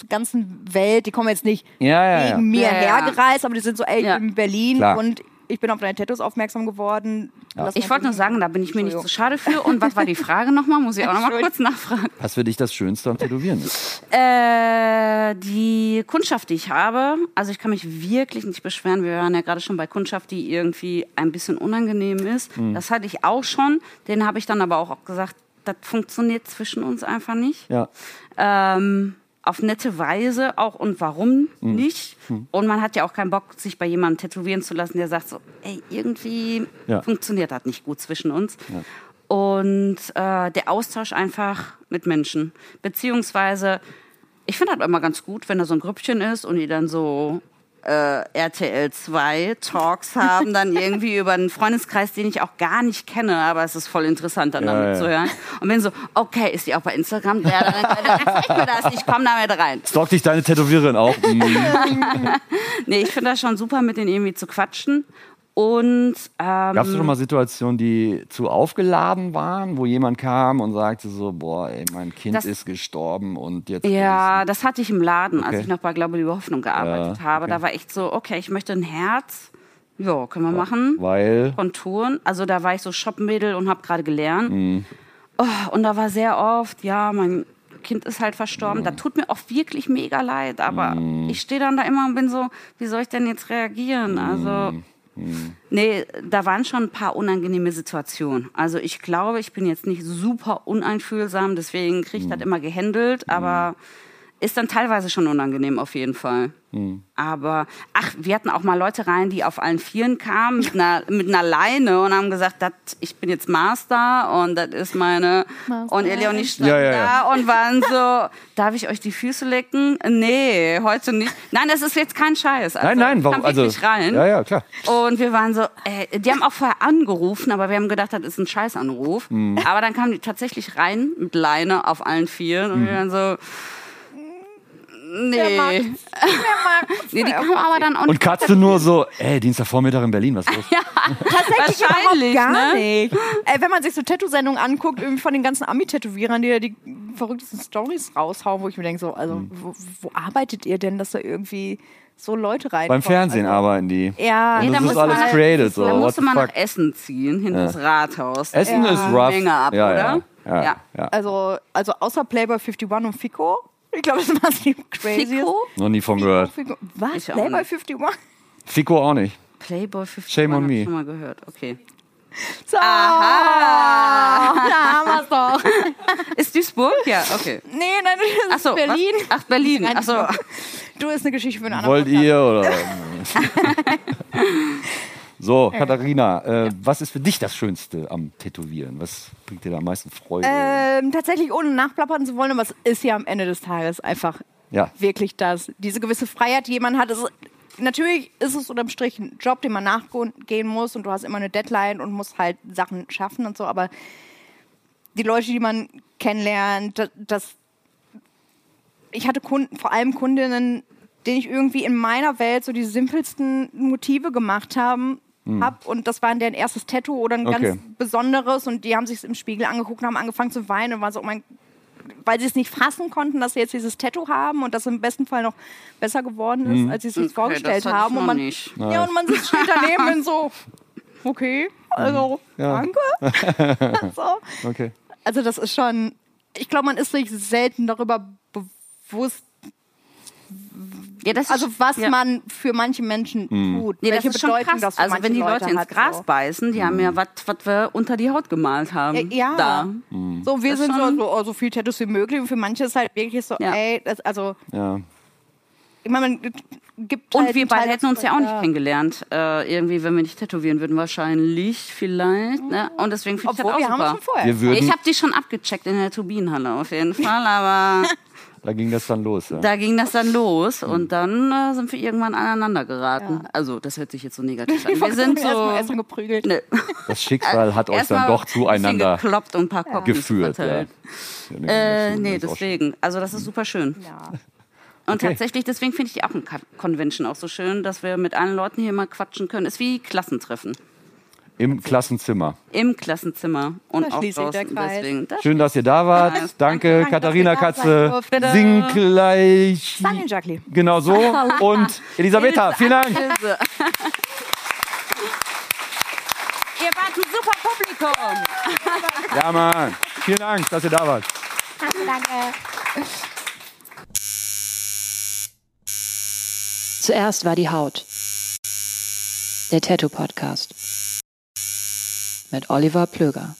der ganzen Welt, die kommen jetzt nicht Ja, ja, ja. wegen mir Ja, ja. hergereist, aber die sind so, ey, ich Ja. bin in Berlin Klar. und ich bin auf deine Tattoos aufmerksam geworden. Lass Ich wollte nur sagen, da bin ich mir nicht so schade für. Und was war die Frage nochmal? Muss ich auch nochmal kurz nachfragen. Was für dich das Schönste am Tätowieren ist? Äh, die Kundschaft, die ich habe, also ich kann mich wirklich nicht beschweren. Wir waren ja gerade schon bei Kundschaft, die irgendwie ein bisschen unangenehm ist. Das hatte ich auch schon. Den habe ich dann aber auch gesagt, das funktioniert zwischen uns einfach nicht. Ja. Ähm, auf nette Weise auch und warum nicht. Und man hat ja auch keinen Bock, sich bei jemandem tätowieren zu lassen, der sagt so, ey, irgendwie Ja. funktioniert das nicht gut zwischen uns. Und äh, der Austausch einfach mit Menschen. Beziehungsweise, ich finde das immer ganz gut, wenn da so ein Grüppchen ist und die dann so äh, RTL 2 Talks haben, dann irgendwie über einen Freundeskreis, den ich auch gar nicht kenne, aber es ist voll interessant, dann Ja, damit ja. zu hören. Und wenn so, okay, ist die auch bei Instagram? Ja, dann, dann, dann zeig mir das, ich komm damit rein. Stalkt dich deine Tätowiererin auch? Mhm. Nee, ich finde das schon super, mit denen irgendwie zu quatschen. Und ähm, Gab es schon mal Situationen, die zu aufgeladen waren, wo jemand kam und sagte so, boah, ey, mein Kind Das- ist gestorben und jetzt... Ja, das hatte ich im Laden, als Okay. ich noch bei Glaube Liebe Hoffnung gearbeitet Ja, habe. okay. Da war echt so, okay, ich möchte ein Herz. Ja, können wir machen. Weil... Konturen. Also da war ich so Shopmädel und habe gerade gelernt. Mhm. Oh, und da war sehr oft, ja, mein Kind ist halt verstorben. Mhm. Da tut mir auch wirklich mega leid. Aber ich stehe dann da immer und bin so, wie soll ich denn jetzt reagieren? Also... Mhm. Nee, da waren schon ein paar unangenehme Situationen. Also ich glaube, ich bin jetzt nicht super uneinfühlsam, deswegen kriege ich das immer gehandelt, aber ist dann teilweise schon unangenehm auf jeden Fall. Aber, ach, wir hatten auch mal Leute rein, die auf allen Vieren kamen mit einer, mit einer Leine und haben gesagt, dat, ich bin jetzt Master und das ist meine... Und Ellie und ich standen Ja, ja, ja. da und waren so, darf ich euch die Füße lecken? Nee, heute nicht. Nein, das ist jetzt kein Scheiß. Also, Nein, nein, warum? Also, wirklich rein. ja, ja, klar. Und wir waren so, äh, die haben auch vorher angerufen, aber wir haben gedacht, das ist ein Scheißanruf. Mhm. Aber dann kamen die tatsächlich rein mit Leine auf allen Vieren und wir Mhm. waren so, nee. Wer mag's? Wer mag's? nee die kamen aber dann auch Und. Katze nur so, ey, Dienstagvormittag in Berlin, was ist los? Tatsächlich Wahrscheinlich, gar ne? nicht. Ey, wenn man sich so Tattoo-Sendungen anguckt, irgendwie von den ganzen Ami-Tätowierern, die da die verrücktesten Stories raushauen, wo ich mir denke, so, also, Hm. wo, wo arbeitet ihr denn, dass da irgendwie so Leute rein Beim Fernsehen arbeiten die. Ja, da das ist musste alles man- created. So, da musste the man nach Essen ziehen, hinter das Rathaus. Essen Ja. ist rough. Menge ab, ja, oder? Ja, ja, Ja. ja. also, also außer Playboy 51 und Fico. Ich glaube, das war die craziest. Fico? Noch nie von gehört. Fico. Was? Ich auch Playboy nicht. 51? Fico auch nicht. Playboy 50 Shame on me. schon mal gehört. Okay. So. Aha. Da haben wir's doch. Ist Duisburg? Ja, okay. Nee, nein, das Ach ist so, Berlin. Was? Ach, Berlin. Nein, Ach so. Du ist eine Geschichte für einen anderen Wollt Podcast. ihr oder? so, Katharina, äh, was ist für dich das Schönste am Tätowieren? Was bringt dir da am meisten Freude? Ähm, tatsächlich ohne nachplappern zu wollen, aber es ist ja am Ende des Tages einfach Ja. wirklich das. Diese gewisse Freiheit, die jemand hat. Es, natürlich ist es unterm Strich ein Job, den man nachgehen muss und du hast immer eine Deadline und musst halt Sachen schaffen und so, aber die Leute, die man kennenlernt, das, das ich hatte Kunden, vor allem Kundinnen, denen ich irgendwie in meiner Welt so die simpelsten Motive gemacht haben. Hab, und das war deren erstes Tattoo oder ein Okay. ganz besonderes und die haben sich im Spiegel angeguckt und haben angefangen zu weinen und waren so, oh mein weil sie es nicht fassen konnten, dass sie jetzt dieses Tattoo haben und das im besten Fall noch besser geworden ist, als sie es sich Okay, vorgestellt das hatte ich haben. Und man, nicht. ja, und man sitzt steht daneben und so, okay, also Ja. danke. so. Okay. Also das ist schon, ich glaube, man ist sich selten darüber bewusst, Ja, das also ist, was ja. man für manche Menschen tut, Nee, welche das ist schon Bedeutung krass. Also wenn die Leute, ins hat, Gras so. beißen, die haben ja was, was wir unter die Haut gemalt haben. Ja, ja. Da. So, wir Das sind so, so, oh, so viel Tattoos wie möglich und für manche ist halt wirklich so, Ja. ey, das, also Ja. ich meine, man gibt Und halt wir beide hätten uns ja auch nicht kennengelernt. Äh, irgendwie, wenn wir nicht tätowieren würden, wahrscheinlich, vielleicht. Ne? Und deswegen finde ich das Obwohl, wir auch haben super. schon vorher. Wir würden, Ich habe die schon abgecheckt in der Turbinenhalle auf jeden Fall, aber da ging das dann los. Ja. da ging das dann los und dann äh, sind wir irgendwann aneinander geraten. Also das hört sich jetzt so negativ an. Wir sind so... erstmal erstmal geprügelt. Ne. Das Schicksal hat euch dann doch ein bisschen zueinander gekloppt und ein paar Kopf geführt. Ja. Ja, Äh, nee, deswegen. Also das ist super schön. Ja. Und Okay. tatsächlich, deswegen finde ich die auch eine Convention auch so schön, dass wir mit allen Leuten hier mal quatschen können. Ist wie Klassentreffen. Im Klassenzimmer. Im Klassenzimmer und Da auch draußen. Kreis. Deswegen. Das Schön, dass ihr da wart. Danke, Danke, Katharina da Katze. Sing gleich. Sunny Jacqueline. Genau so. Und Elisabetta, vielen Dank. Ihr wart ein super Publikum. Ja, Mann. Vielen Dank, dass ihr da wart. Danke, danke. Zuerst war die Haut. Der Tattoo Podcast. Mit Oliver Plöger.